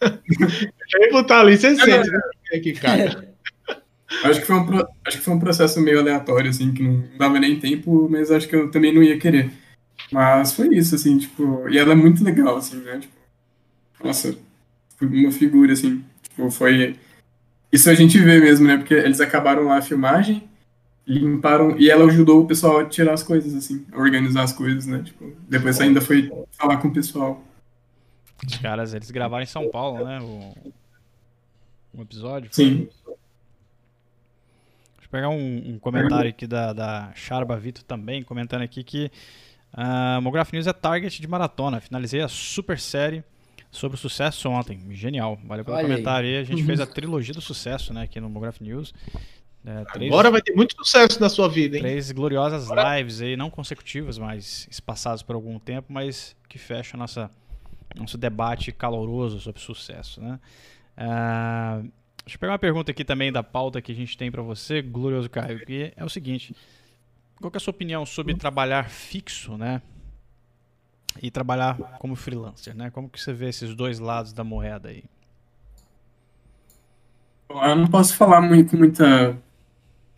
<laughs> Eu ia botar ali, você sente, né? Aqui, cara. <laughs> Acho que, foi um, acho que foi um processo meio aleatório, assim, que não dava nem tempo, mas acho que eu também não ia querer. Mas foi isso, assim, tipo, e ela é muito legal, assim, né? Tipo, nossa, uma figura, assim, tipo, foi. Isso a gente vê mesmo, né? Porque eles acabaram lá a filmagem, limparam. E ela ajudou o pessoal a tirar as coisas, assim, a organizar as coisas, né? Tipo, depois ainda foi falar com o pessoal. Os caras, eles gravaram em São Paulo, né? O, o episódio. Sim. Deixa eu pegar um, um comentário aqui da, da Charba Vito também, comentando aqui que a uh, Mograph News é target de maratona. Finalizei a super série sobre o sucesso ontem. Genial. Valeu pelo Olha comentário aí. A gente fez a <laughs> trilogia do sucesso, né, aqui no Mograph News. É, três, Agora vai ter muito sucesso na sua vida, hein? Três gloriosas lives aí, não consecutivas, mas espaçadas por algum tempo, mas que fecham nossa, nosso debate caloroso sobre sucesso, né? Uh, deixa eu pegar uma pergunta aqui também da pauta que a gente tem para você, glorioso Caio, que é o seguinte: qual é a sua opinião sobre trabalhar fixo, né? E trabalhar como freelancer, né? Como que você vê esses dois lados da moeda aí? Eu não posso falar muito, com muita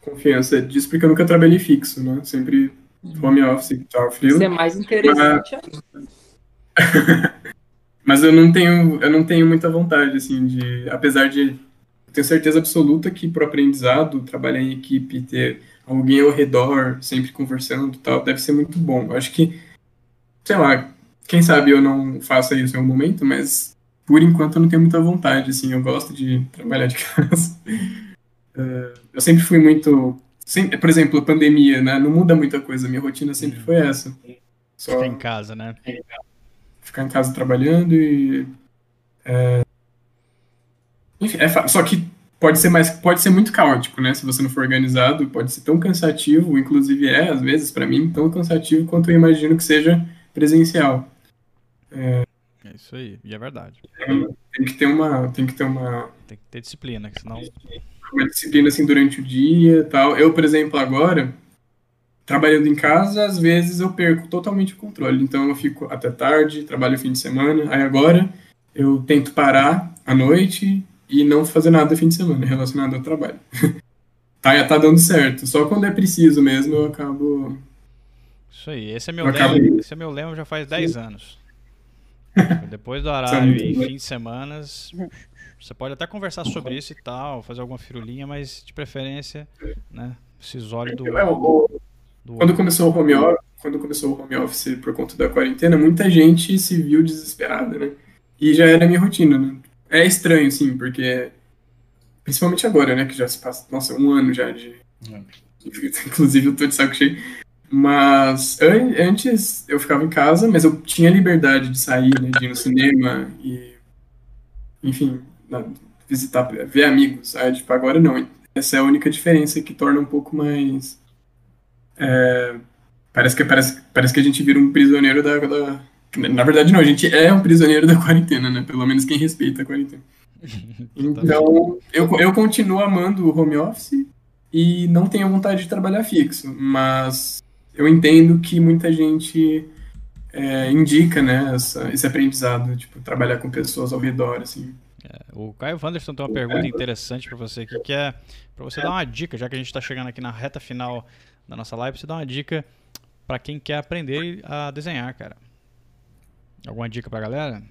confiança disso, porque eu nunca trabalhei fixo, né? Sempre home office e tal, frio. Isso é mais interessante mas... <laughs> mas eu não tenho, eu não tenho muita vontade, assim, de, apesar de ter certeza absoluta que pro aprendizado, trabalhar em equipe, ter alguém ao redor, sempre conversando e tal, deve ser muito bom. Eu acho que, sei lá, quem sabe eu não faça isso em algum momento, mas por enquanto eu não tenho muita vontade, assim, eu gosto de trabalhar de <laughs> casa. Uh, eu sempre fui muito. Sempre, por exemplo, a pandemia, né? Não muda muita coisa, minha rotina sempre foi essa. Só ficar em casa, né? Ficar em casa trabalhando e. É... Enfim, é só que pode ser mais pode ser muito caótico, né? Se você não for organizado, pode ser tão cansativo, inclusive é às vezes para mim tão cansativo quanto eu imagino que seja presencial. É, é isso aí, e é verdade. Tem, tem, que ter uma tem que ter uma tem que ter disciplina, senão uma disciplina assim durante o dia, tal. Eu, por exemplo, agora trabalhando em casa, às vezes eu perco totalmente o controle. Então eu fico até tarde, trabalho fim de semana. Aí agora eu tento parar à noite e não fazer nada fim de semana relacionado ao trabalho. <laughs> tá, tá dando certo. Só quando é preciso mesmo eu acabo. Isso aí, esse é meu lema. Esse é meu lema já faz 10 anos. Depois do <laughs> horário e fim de semanas, você pode até conversar sobre isso e tal, fazer alguma firulinha, mas de preferência, né? Se isole do. É, o, do quando começou o home office, quando começou o home office por conta da quarentena, muita gente se viu desesperada, né? E já era minha rotina, né? É estranho, sim, porque. Principalmente agora, né? Que já se passa, nossa, um ano já de. É. <laughs> Inclusive, eu tô de saco cheio. Mas antes eu ficava em casa, mas eu tinha liberdade de sair, né, de ir no cinema e, enfim, visitar, ver amigos. Aí, tipo, agora não. Essa é a única diferença que torna um pouco mais. É, parece, que, parece, parece que a gente vira um prisioneiro da, da, na verdade, não, a gente é um prisioneiro da quarentena, né? Pelo menos quem respeita a quarentena. <laughs> Então, eu, eu continuo amando o home office e não tenho vontade de trabalhar fixo, mas eu entendo que muita gente é, indica, né, essa, esse aprendizado, tipo, trabalhar com pessoas ao redor, assim. O Caio Wanderson tem uma pergunta interessante para você aqui, que é para você dar uma dica, já que a gente está chegando aqui na reta final da nossa live, você dá uma dica para quem quer aprender a desenhar, cara. Alguma dica pra galera?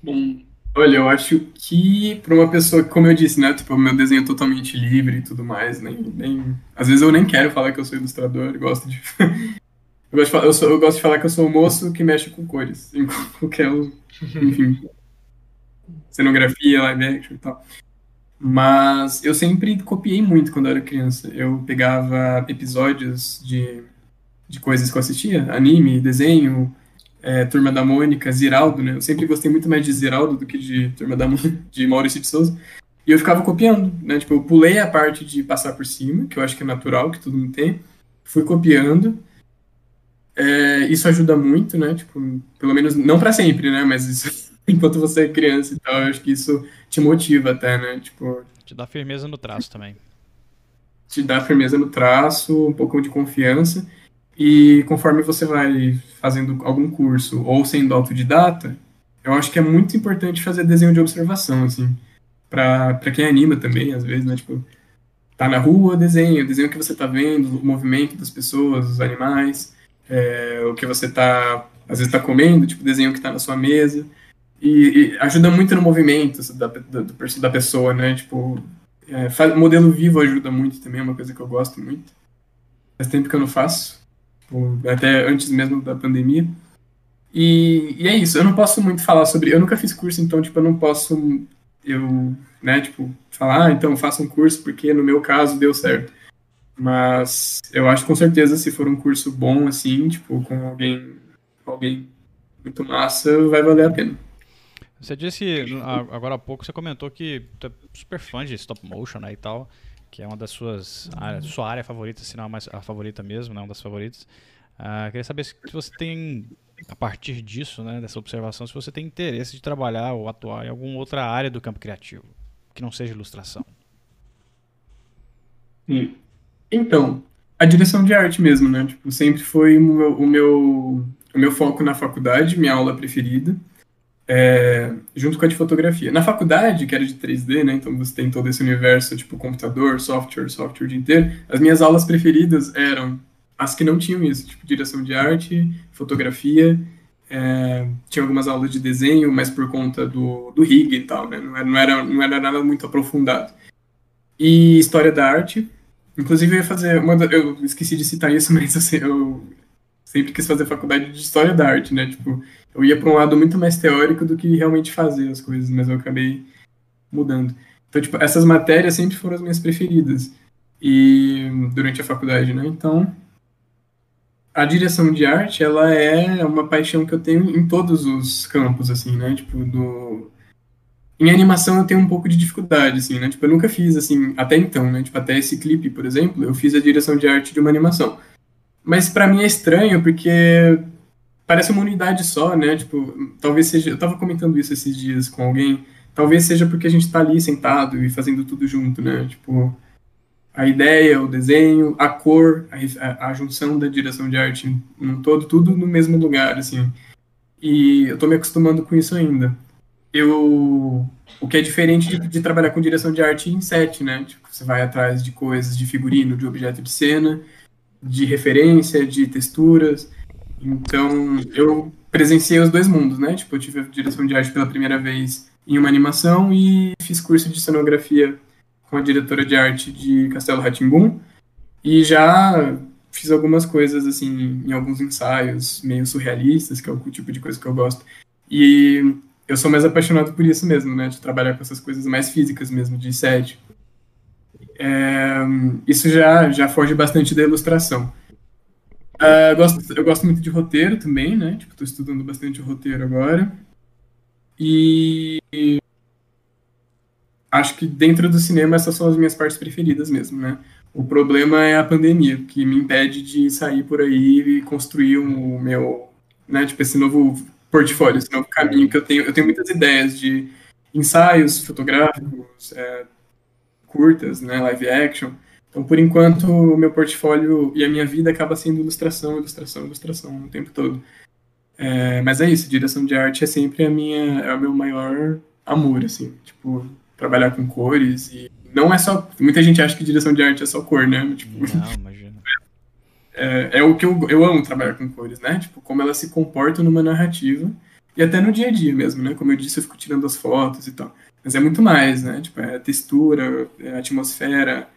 Bom, olha, eu acho que para uma pessoa, como eu disse, né, tipo, meu desenho é totalmente livre e tudo mais, nem, nem, às vezes eu nem quero falar que eu sou ilustrador, gosto de <laughs> eu gosto de, falar, eu, sou, eu gosto de falar que eu sou um moço que mexe com cores, <laughs> em qualquer, enfim, cenografia, live action e tal. Mas eu sempre copiei muito quando eu era criança. Eu pegava episódios de de coisas que eu assistia, anime, desenho, é, Turma da Mônica, Ziraldo, né? Eu sempre gostei muito mais de Ziraldo do que de Turma da Mônica, <laughs> de Maurício de Souza. E eu ficava copiando, né? Tipo, eu pulei a parte de passar por cima, que eu acho que é natural, que todo mundo tem. Fui copiando. É, isso ajuda muito, né? Tipo, pelo menos, não para sempre, né? Mas isso, enquanto você é criança e tal, eu acho que isso te motiva até, né? Tipo... Te dá firmeza no traço também. Te dá firmeza no traço, um pouco de confiança. E conforme você vai fazendo algum curso ou sendo autodidata, eu acho que é muito importante fazer desenho de observação, assim, para quem anima também, às vezes, né? Tipo, tá na rua, desenha, desenha o que você tá vendo, o movimento das pessoas, os animais, é, o que você tá, às vezes, tá comendo, tipo, desenho que tá na sua mesa. E, e ajuda muito no movimento da, da, da pessoa, né? Tipo, é, faz, modelo vivo ajuda muito também, é uma coisa que eu gosto muito. Faz tempo que eu não faço tipo, até antes mesmo da pandemia. E, e, é isso, eu não posso muito falar sobre. Eu nunca fiz curso, então, tipo, eu não posso. Eu, né, tipo, falar, ah, então faça um curso, porque no meu caso deu certo. Mas eu acho com certeza, se for um curso bom, assim, tipo, com alguém, alguém muito massa, vai valer a pena. Você disse, agora há pouco, você comentou que tu é super fã de stop motion né, e tal que é uma das suas áreas, sua área favorita, se não a, mais, a favorita mesmo, né, uma das favoritas. Uh, queria saber se você tem, a partir disso, né, dessa observação, se você tem interesse de trabalhar ou atuar em alguma outra área do campo criativo, que não seja ilustração. Sim. Então, a direção de arte mesmo, né? Tipo, sempre foi o meu, o meu, o meu foco na faculdade, minha aula preferida é, junto com a de fotografia. Na faculdade, que era de 3D, né, então você tem todo esse universo, tipo computador, software, software o dia inteiro, as minhas aulas preferidas eram as que não tinham isso, tipo direção de arte, fotografia, é, tinha algumas aulas de desenho, mas por conta do, do RIG e tal, né, não era, não, era, não era nada muito aprofundado. E história da arte, inclusive eu ia fazer, uma, eu esqueci de citar isso, <laughs> mas eu, eu sempre quis fazer faculdade de história da arte, né, tipo eu ia para um lado muito mais teórico do que realmente fazer as coisas, mas eu acabei mudando. Então, tipo, essas matérias sempre foram as minhas preferidas e durante a faculdade, né? Então, a direção de arte, ela é uma paixão que eu tenho em todos os campos, assim, né? Tipo, do... Em animação eu tenho um pouco de dificuldade, assim, né? Tipo, eu nunca fiz, assim, até então, né? Tipo, até esse clipe, por exemplo, eu fiz a direção de arte de uma animação. Mas para mim é estranho, porque parece uma unidade só, né? Tipo, talvez seja... Eu tava comentando isso esses dias com alguém. Talvez seja porque a gente tá ali sentado e fazendo tudo junto, né? Tipo a ideia, o desenho, a cor, a, a, junção da direção de arte um todo, tudo no mesmo lugar, assim. E eu tô me acostumando com isso ainda. Eu, o que é diferente de, de trabalhar com direção de arte em set, né? Tipo, você vai atrás de coisas, de figurino, de objeto de cena, de referência, de texturas. Então, eu presenciei os dois mundos, né? Tipo, eu tive direção de arte pela primeira vez em uma animação e fiz curso de cenografia com a diretora de arte de Castelo Ratimbum e já fiz algumas coisas assim em alguns ensaios meio surrealistas, que é o tipo de coisa que eu gosto. E eu sou mais apaixonado por isso mesmo, né, de trabalhar com essas coisas mais físicas mesmo, de set. É, isso já já foge bastante da ilustração. Uh, eu, gosto, eu gosto muito de roteiro também, né? Tipo, tô estudando bastante roteiro agora. E acho que dentro do cinema essas são as minhas partes preferidas mesmo, né? O problema é a pandemia, que me impede de sair por aí e construir o meu, né, tipo esse novo portfólio, esse novo caminho que eu tenho. Eu tenho muitas ideias de ensaios fotográficos, é, curtas, né, live action. Então, por enquanto, o meu portfólio e a minha vida acaba sendo ilustração, ilustração, ilustração o tempo todo. É, mas é isso, direção de arte é sempre a minha, é o meu maior amor, assim. Tipo, trabalhar com cores e não é só. Muita gente acha que direção de arte é só cor, né? Tipo, não, imagina. <laughs> É, é o que eu, eu amo trabalhar com cores, né? Tipo, como elas se comportam numa narrativa e até no dia a dia mesmo, né? Como eu disse, eu fico tirando as fotos e tal. Mas é muito mais, né? Tipo, é textura, é atmosfera,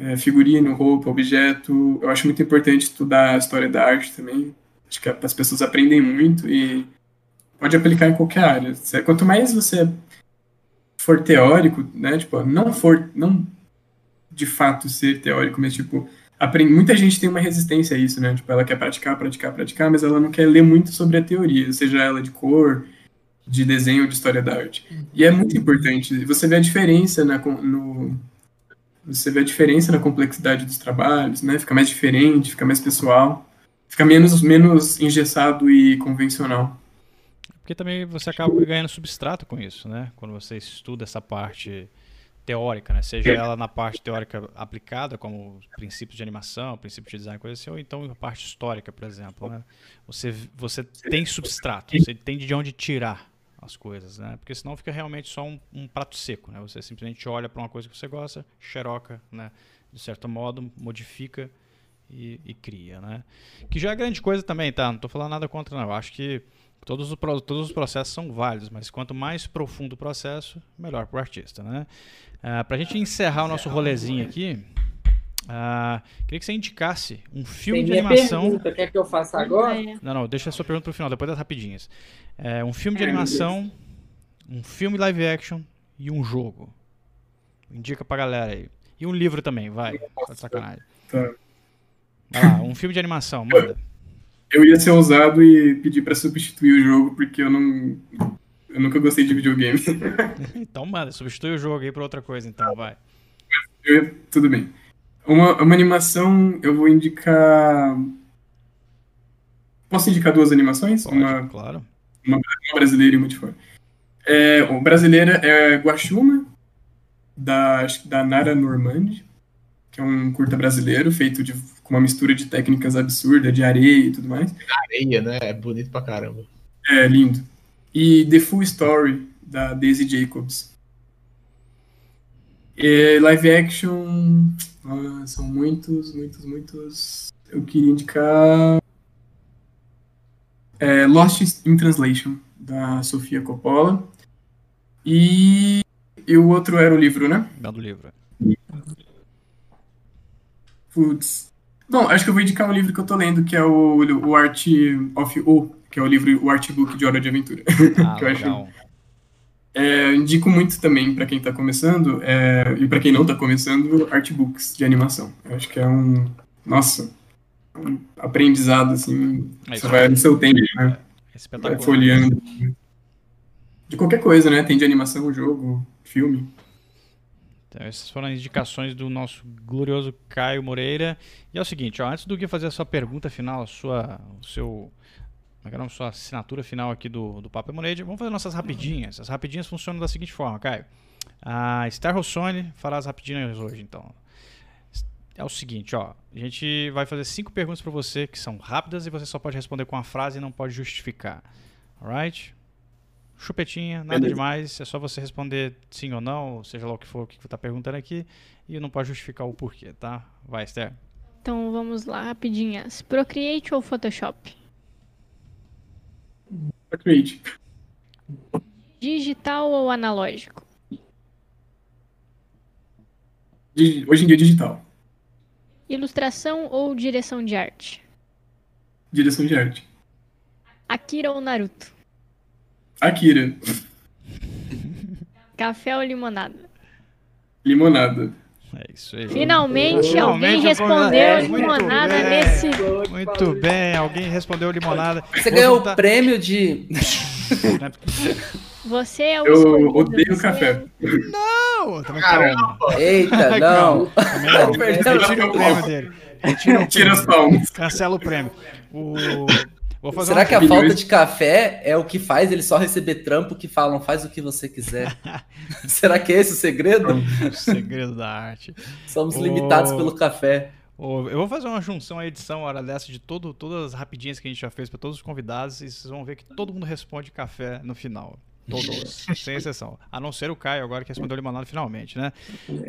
é figurino, roupa, objeto. Eu acho muito importante estudar a história da arte também. Acho que as pessoas aprendem muito e pode aplicar em qualquer área. Quanto mais você for teórico, né? Tipo, não for, não de fato ser teórico, mas tipo, aprende, muita gente tem uma resistência a isso, né? Tipo, ela quer praticar, praticar, praticar, mas ela não quer ler muito sobre a teoria, seja ela de cor, de desenho, de história da arte. E é muito importante. Você vê a diferença na, no você vê a diferença na complexidade dos trabalhos, né? Fica mais diferente, fica mais pessoal, fica menos menos engessado e convencional. Porque também você acaba ganhando substrato com isso, né? Quando você estuda essa parte teórica, né? Seja ela na parte teórica aplicada, como princípios de animação, princípios de design, coisa assim, ou então a parte histórica, por exemplo, né? Você, você tem substrato, você tem de onde tirar as coisas, né? Porque senão fica realmente só um, um prato seco, né? Você simplesmente olha para uma coisa que você gosta, xeroca, né? De certo modo, modifica e, e, cria, né? Que já é grande coisa também, tá? Não estou falando nada contra, não. Eu acho que Todos, todos os processos são válidos, mas quanto mais profundo o processo, melhor para o artista. Né? Ah, para a gente encerrar o nosso rolezinho aqui, uh, queria que você indicasse um filme Tem de animação. Pergunta, quer que eu faça agora? Não, não, deixa a sua pergunta para o final, depois das rapidinhas. Uh, um filme de animação, um filme live action e um jogo. Indica pra galera aí. E um livro também, vai. Tá de sacanagem. Tá. Vai lá, um filme de animação, manda eu ia ser ousado e pedir para substituir o jogo, porque eu não. Eu nunca gostei de videogame. <laughs> então, manda, substitui o jogo aí pra outra coisa, então, vai. Eu, tudo bem. Uma, uma animação, eu vou indicar. Posso indicar duas animações? Pode, uma, claro. Uma, uma, brasileira e uma de fora. É, o brasileira é Guaxuma, da, da Nara Normand, que é um curta brasileiro feito de com uma mistura de técnicas absurdas, de areia e tudo mais. Areia, né? É bonito pra caramba. É, lindo. E The Full Story, da Daisy Jacobs. E live action. Ah, são muitos, muitos, muitos. Eu queria indicar. É, Lost in Translation, da Sofia Coppola. E, e o outro era o livro, né? Não, do livro. Putz. Bom, acho que eu vou indicar um livro que eu tô lendo, que é o, o Art of O, que é o livro, o artbook de Hora de Aventura. <laughs> Ah, que eu legal. acho. É, indico muito também para quem está começando, é, e para quem não está começando, artbooks de animação. Eu acho que é um. Nossa, aprendizado, assim. É você vai no seu tempo, né? É vai folheando. De qualquer coisa, né? Tem de animação, jogo, filme. Então, essas foram as indicações do nosso glorioso Caio Moreira. E é o seguinte, ó, antes do que fazer a sua pergunta final, a sua, o seu, como é que é a sua assinatura final aqui do, do Papo Lemonade, vamos fazer nossas rapidinhas. As rapidinhas funcionam da seguinte forma, Caio. A Star Rossoni fará as rapidinhas hoje, então. É o seguinte, ó, a gente vai fazer cinco perguntas para você que são rápidas e você só pode responder com a frase e não pode justificar. Alright? chupetinha, nada Beleza. demais, é só você responder sim ou não, seja lá o que for que você está perguntando aqui, e não pode justificar o porquê, tá? Vai, Esther. Então vamos lá, rapidinhas. Procreate ou Photoshop? Procreate. Digital ou analógico? Hoje em dia, digital. Ilustração ou direção de arte? Direção de arte. Akira ou Naruto? Akira. Café ou limonada? Limonada. É isso aí. Finalmente, Finalmente alguém respondeu é, limonada bem, nesse. Muito bem, alguém respondeu limonada. Você ganhou o prêmio de. Você é o Eu escolhido. odeio Você café. É... Não! Também calma. Eita, não. Retira o prêmio dele. Retira, Tira as palmas. Cancela o prêmio. O Será que a falta de café é o que faz ele só receber trampo que falam faz o que você quiser? <laughs> <laughs> Será que é esse o segredo? o segredo da arte. Somos limitados pelo café. eu vou fazer uma junção, a edição, hora dessa, de todo, todas as rapidinhas que a gente já fez para todos os convidados e vocês vão ver que todo mundo responde café no final. Todos, <laughs> sem exceção. A não ser o Caio agora que respondeu limonada finalmente, né?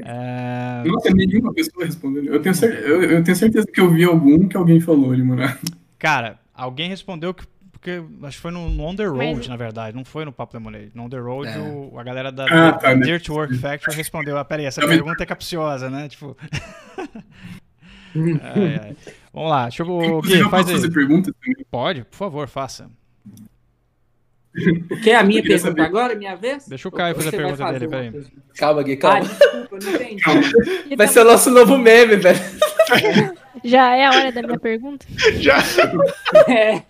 É... Nossa, nenhuma pessoa respondeu. Eu tenho, certeza, eu, eu tenho certeza que eu vi algum que alguém falou limonada. Cara, Alguém respondeu que. Porque acho que foi no, no On The Road, Mas... na verdade, não foi no Papo Lemonade. No On The Road, é. o, a galera da, ah, tá, né? Dirt Work Factory respondeu: ah, peraí, essa pergunta é capciosa, né? Tipo. <laughs> ai, ai. Vamos lá, deixa eu. Gui, faz aí. Fazer pergunta Pode, por favor, faça. O que é a minha pergunta saber. agora? Minha vez? Deixa o Caio fazer a pergunta fazer dele, peraí. Calma, Gui, calma. Ah, desculpa, não entendi. Vai ser o nosso novo meme, velho. <laughs> Já é a hora da minha pergunta? <laughs> Já. É.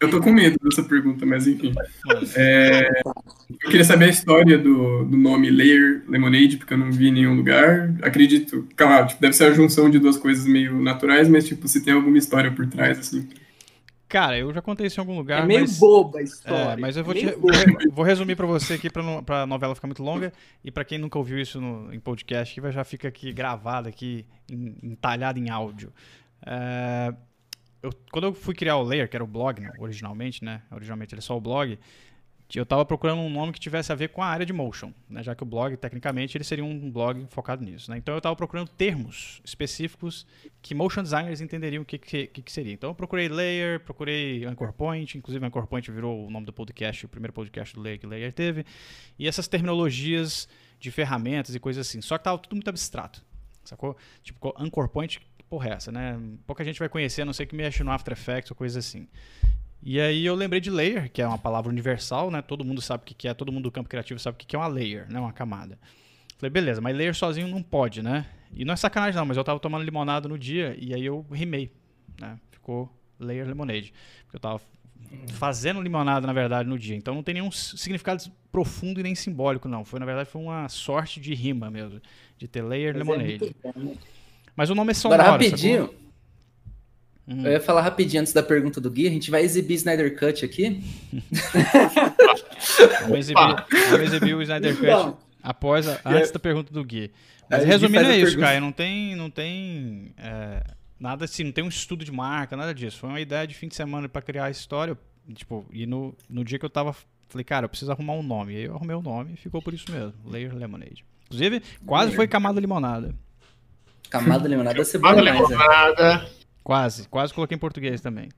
Eu tô com medo dessa pergunta, mas enfim. É, eu queria saber a história do, do nome Layer Lemonade, porque eu não vi em nenhum lugar. Acredito, claro, tipo, deve ser a junção de duas coisas meio naturais, mas tipo, se tem alguma história por trás, assim. Cara, eu já contei isso em algum lugar. É meio mas... boba a história. É, mas eu vou, é te... vou resumir para você aqui para a novela ficar muito longa e para quem nunca ouviu isso no, em podcast, que já fica aqui gravado aqui, entalhado em áudio. É... Eu, quando eu fui criar o Layer, que era o blog, né, originalmente, né? Originalmente ele é só o blog eu estava procurando um nome que tivesse a ver com a área de motion, né? já que o blog, tecnicamente, ele seria um blog focado nisso. Né? Então eu estava procurando termos específicos que motion designers entenderiam o que, que, que, seria. Então eu procurei Layer, procurei Anchor Point, inclusive Anchor Point virou o nome do podcast, o primeiro podcast do Layer que Layer teve, e essas terminologias de ferramentas e coisas assim. Só que estava tudo muito abstrato, sacou? Tipo, Anchor Point, porra é essa, né? Pouca gente vai conhecer, a não ser que mexe no After Effects ou coisa assim. E aí eu lembrei de layer, que é uma palavra universal, né? Todo mundo sabe o que é, todo mundo do campo criativo sabe o que é uma layer, né? Uma camada. Falei, beleza, mas layer sozinho não pode, né? E não é sacanagem não, mas eu tava tomando limonada no dia e aí eu rimei, né? Ficou layer lemonade. Porque eu tava fazendo limonada, na verdade, no dia. Então não tem nenhum significado profundo e nem simbólico, não. Foi, na verdade, foi uma sorte de rima mesmo, de ter layer mas é lemonade. É mas o nome é sonoro, Agora, rapidinho, sacou? Hum. Eu ia falar rapidinho antes da pergunta do Gui. A gente vai exibir Snyder Cut aqui. <laughs> vamos, exibir, vamos exibir o Snyder Cut não. após a, antes da pergunta do Gui. Mas resumindo é isso, Caio. Não tem, não tem é, nada assim, não tem um estudo de marca, nada disso. Foi uma ideia de fim de semana para criar a história. Tipo, e no, no dia que eu tava. Falei, cara, eu preciso arrumar um nome. E aí eu arrumei o um nome e ficou por isso mesmo. Layer Lemonade. Inclusive, quase foi Camada Limonada. Camada Limonada é ser bom demais, né? Limonada. Quase, quase coloquei em português também.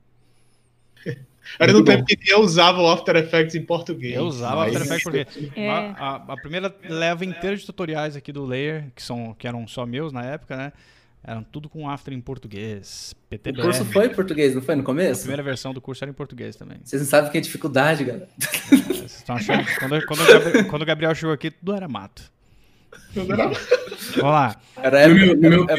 <laughs> Era no tempo que eu usava o After Effects em português. Eu usava After Effects em português. É. A, a, a, primeira leva inteira de tutoriais aqui do Layer, que, são, que eram só meus na época, né? Eram tudo com After em português. PTBR. O curso foi em português, não foi no começo? A primeira versão do curso era em português também. Vocês não sabem que é dificuldade, galera. Vocês estão achando que quando, quando, quando o Gabriel chegou aqui, tudo era mato. Tudo era mato. Vamos lá. Era época, no meu, no meu é,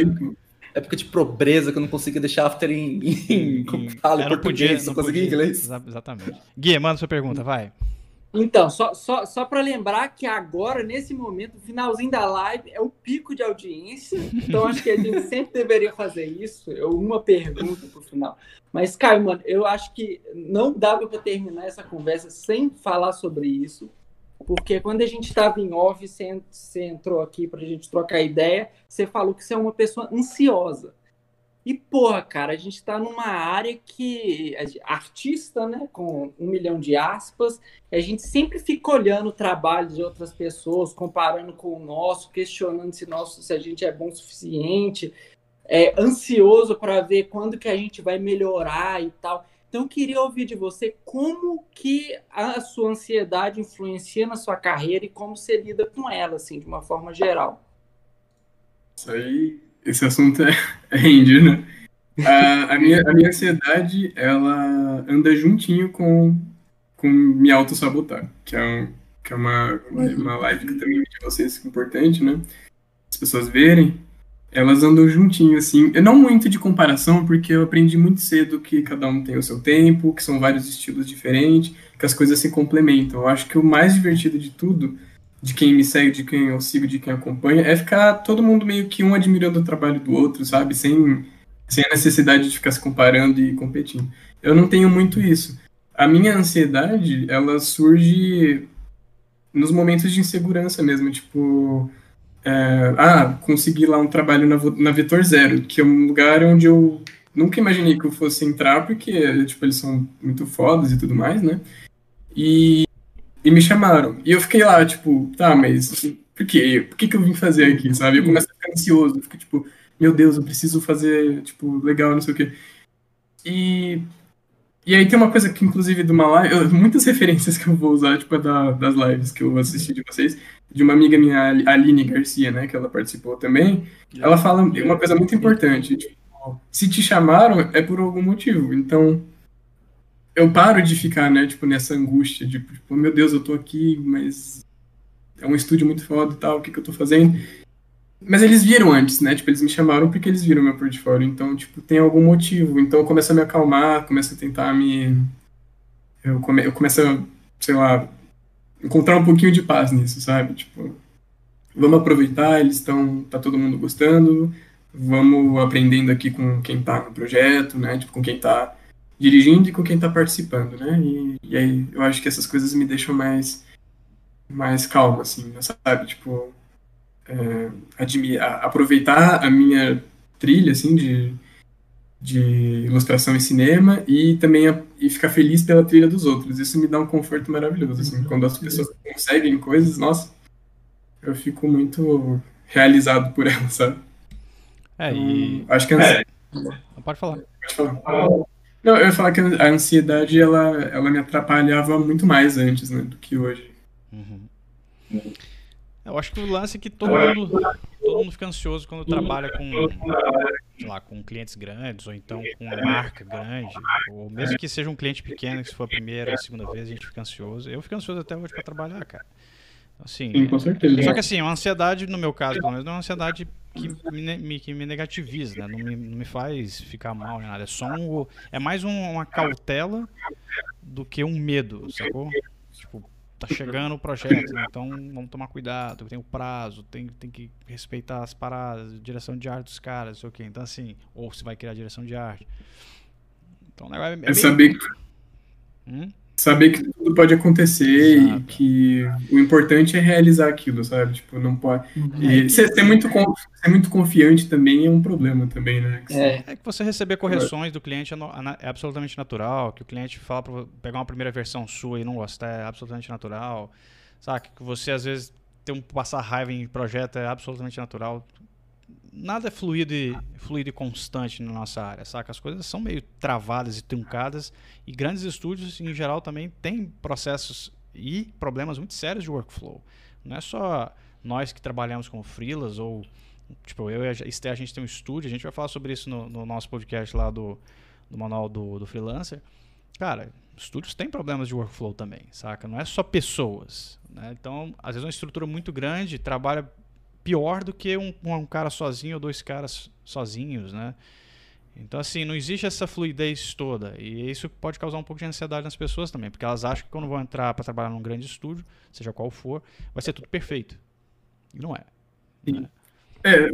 época de pobreza que eu não conseguia deixar after em, em, em fala em português, podia, não conseguia inglês. Exatamente. Gui, manda sua pergunta, vai. Então, só, só, só para lembrar que agora, nesse momento, o finalzinho da live é o pico de audiência. Então, acho que a gente <laughs> sempre deveria fazer isso. Eu, uma pergunta para o final. Mas, Caio, mano, eu acho que não dava para terminar essa conversa sem falar sobre isso. Porque quando a gente estava em off, você, você entrou aqui para a gente trocar ideia, você falou que você é uma pessoa ansiosa. E, porra, cara, a gente está numa área que. artista, né? Com um milhão de aspas, a gente sempre fica olhando o trabalho de outras pessoas, comparando com o nosso, questionando se, nosso, se a gente é bom o suficiente, é, ansioso para ver quando que a gente vai melhorar e tal. Então, eu queria ouvir de você como que a sua ansiedade influencia na sua carreira e como você lida com ela, assim, de uma forma geral. Isso aí esse assunto é, <laughs> é rende, né? A, a, minha, a minha ansiedade, ela anda juntinho com, com me auto-sabotar, que é, um, que é uma, uma live que também de vocês é importante, né? As pessoas verem, elas andam juntinho, assim. Eu não muito de comparação, porque eu aprendi muito cedo que cada um tem o seu tempo, que são vários estilos diferentes, que as coisas se complementam. Eu acho que o mais divertido de tudo de quem me segue, de quem eu sigo, de quem acompanha, é ficar todo mundo meio que um admirando o trabalho do outro, sabe? Sem, sem a necessidade de ficar se comparando e competindo. Eu não tenho muito isso. A minha ansiedade, ela surge nos momentos de insegurança mesmo, tipo, é, ah, consegui lá um trabalho na, na Vetor Zero, que é um lugar onde eu nunca imaginei que eu fosse entrar, porque, tipo, eles são muito fodas e tudo mais, né? E e me chamaram. E eu fiquei lá, tipo, tá, mas por quê? Por que, que eu vim fazer aqui, sabe? Eu começo a ficar ansioso, eu fico tipo, meu Deus, eu preciso fazer, tipo, legal, não sei o quê. E, e aí tem uma coisa que, inclusive, de uma live, muitas <laughs> referências que eu vou usar, tipo, da, das lives que eu assisti de vocês, de uma amiga minha, Aline Garcia, né, que ela participou também, ela fala uma coisa muito importante, tipo, se te chamaram, é por algum motivo, então eu paro de ficar, né, tipo, nessa angústia de, tipo, meu Deus, eu tô aqui, mas é um estúdio muito foda e tal, o que que eu tô fazendo? Mas eles viram antes, né, tipo, eles me chamaram porque eles viram meu portfólio, então, tipo, tem algum motivo, então eu começo a me acalmar, começo a tentar me... Eu, come... eu começo a, sei lá, encontrar um pouquinho de paz nisso, sabe, tipo, vamos aproveitar, eles estão, tá todo mundo gostando, vamos aprendendo aqui com quem tá no projeto, né, tipo, com quem tá dirigindo e com quem está participando, né? E, e, aí eu acho que essas coisas me deixam mais mais calmo, assim, sabe? Tipo, é, aproveitar a minha trilha, assim, de, de ilustração e cinema e também a, e ficar feliz pela trilha dos outros. Isso me dá um conforto maravilhoso, assim, quando as pessoas conseguem coisas, nossa, eu fico muito realizado por <laughs> elas, sabe? É, e... Então, acho que é... Pode falar. Pode falar. Não, eu ia falar que a ansiedade ela, ela me atrapalhava muito mais antes, né, do que hoje. Uhum. Eu acho que o lance é que todo mundo, todo mundo fica ansioso quando trabalha com, lá, com clientes grandes, ou então com uma marca grande, ou mesmo que seja um cliente pequeno, que se for a primeira ou a segunda vez, a gente fica ansioso. Eu fico ansioso até hoje para trabalhar, cara. Assim, Sim, com certeza. Só que assim, uma ansiedade, no meu caso, pelo menos, não é uma ansiedade que me, que me negativiza, né? Não me, não me faz ficar mal nem nada. É só um. É mais um, uma cautela do que um medo, sacou? Tá chegando o projeto, então vamos tomar cuidado, tem o prazo, tem, tem que respeitar as paradas, direção de arte dos caras, não sei o quê. Então, assim, ou você vai criar direção de arte. Então, é, é, é saber. Hum? Saber que tudo pode acontecer Exato. e que o importante é realizar aquilo, sabe? Tipo, não pode. Uhum. E ser, ser, muito, ser muito confiante também é um problema também, né? É. é que você receber correções do cliente é, no, é absolutamente natural, que o cliente fala para pegar uma primeira versão sua e não gostar é absolutamente natural. Sabe? Que você às vezes ter um passar raiva em projeto é absolutamente natural nada é fluido e, fluido e constante na nossa área, saca? As coisas são meio travadas e truncadas e grandes estúdios, em geral, também têm processos e problemas muito sérios de workflow. Não é só nós que trabalhamos como freelas ou, tipo, eu e a Esther, a gente tem um estúdio, a gente vai falar sobre isso no, no nosso podcast lá do, do manual do, do freelancer. Cara, estúdios têm problemas de workflow também, saca? Não é só pessoas, né? Então, às vezes uma estrutura muito grande trabalha pior do que um, um cara sozinho ou dois caras sozinhos, né? Então, assim, não existe essa fluidez toda. E isso pode causar um pouco de ansiedade nas pessoas também, porque elas acham que quando vão entrar para trabalhar num grande estúdio, seja qual for, vai ser tudo perfeito. E não é. Né? É,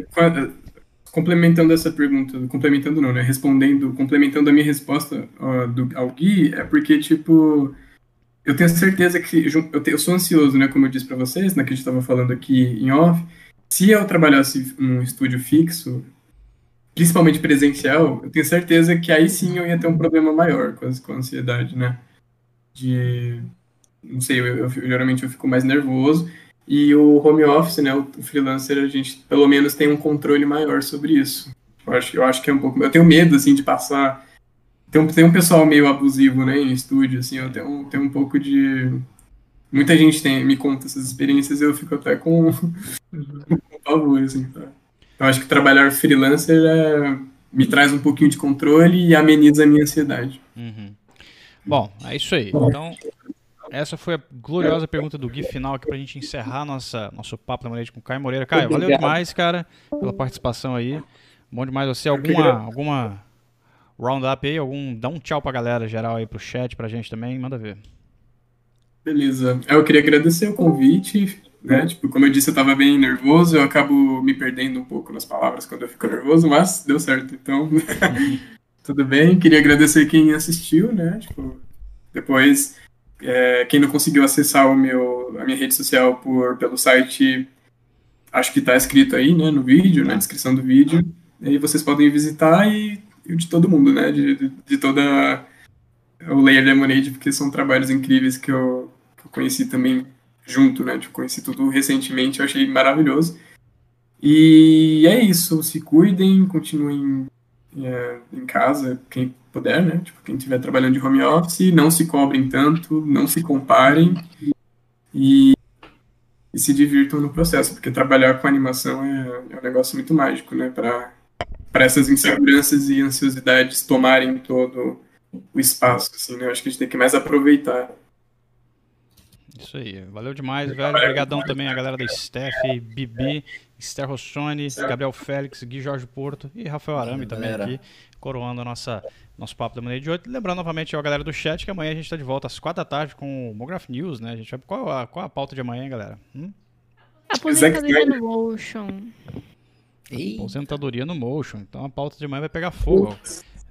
complementando essa pergunta, complementando não, né? Respondendo, complementando a minha resposta do, ao Gui, é porque, tipo, eu tenho certeza que. Eu, eu sou ansioso, né? Como eu disse para vocês, né, que a gente estava falando aqui em off. Se eu trabalhasse num estúdio fixo, principalmente presencial, eu tenho certeza que aí sim eu ia ter um problema maior com, com a ansiedade, né? De. Não sei, eu, eu, geralmente eu fico mais nervoso. E o home office, né, o, freelancer, a gente pelo menos tem um controle maior sobre isso. Eu acho, eu acho que é um pouco. Eu tenho medo, assim, de passar. Tem um, tem um pessoal meio abusivo, né, em estúdio, assim, eu tenho, tenho um pouco de. Muita gente tem, me conta essas experiências e eu fico até com, com pavor, assim, tá? Eu acho que trabalhar freelancer é, me traz um pouquinho de controle e ameniza a minha ansiedade. Uhum. Bom, é isso aí. Então, essa foi a gloriosa pergunta do Gui final aqui pra gente encerrar nossa, nosso papo da manhã com o Caio Moreira. Caio, valeu demais, cara, pela participação aí. Bom demais você. Alguma, alguma roundup aí? Algum, dá um tchau pra galera geral aí pro chat, pra gente também. Manda ver. Beleza. Eu queria agradecer o convite né? Tipo, como eu disse, eu tava bem nervoso, eu acabo me perdendo um pouco nas palavras quando eu fico nervoso, mas deu certo. Então, <laughs> tudo bem. Queria agradecer quem assistiu, né? Tipo, depois, é, quem não conseguiu acessar o meu, a minha rede social por, pelo site, acho que tá escrito aí, né, no vídeo, na descrição do vídeo. E vocês podem visitar e, e de todo mundo, né? De, de, de toda o Layer Lemonade, porque são trabalhos incríveis que eu, eu conheci também junto, né? Tipo, conheci tudo recentemente, eu achei maravilhoso. E é isso, se cuidem, continuem é, em casa, quem puder, né? Tipo, quem estiver trabalhando de home office, não se cobrem tanto, não se comparem e, e se divirtam no processo, porque trabalhar com animação é, é um negócio muito mágico, né? Para essas inseguranças e ansiosidades tomarem todo o espaço, assim, né? Acho que a gente tem que mais aproveitar isso aí. Valeu demais, velho. Obrigadão também a galera da Steph, Bibi, Esther Rossoni, Gabriel Félix, Gui Jorge Porto e Rafael Arame também aqui, coroando a nossa, nosso papo da manhã de hoje. Lembrando novamente a galera do chat que amanhã a gente está de volta às quatro da tarde com o Mograph News, né? A gente vai... qual, a, qual a pauta de amanhã, galera? Hum? Aposentadoria no Motion. Aposentadoria no Motion. Então a pauta de amanhã vai pegar fogo.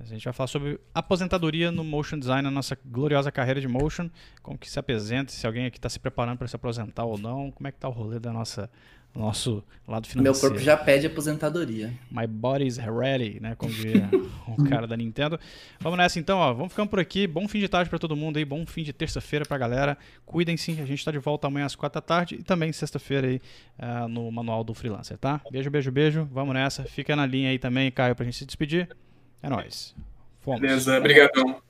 A gente vai falar sobre aposentadoria no motion design, na nossa gloriosa carreira de motion, como que se apresenta, se alguém aqui está se preparando para se aposentar ou não, como é que tá o rolê da nossa nosso lado financeiro. Meu corpo já pede aposentadoria. My body's ready, né, como diria <laughs> o cara da Nintendo. Vamos nessa então, ó, vamos ficando por aqui. Bom fim de tarde para todo mundo aí, bom fim de terça-feira pra galera. Cuidem-se, a gente está de volta amanhã às quatro da tarde e também sexta-feira aí uh, no Manual do Freelancer, tá? Beijo, beijo, beijo. Vamos nessa. Fica na linha aí também, Caio, pra gente se despedir. É nóis. Fomos. Beleza, obrigadão.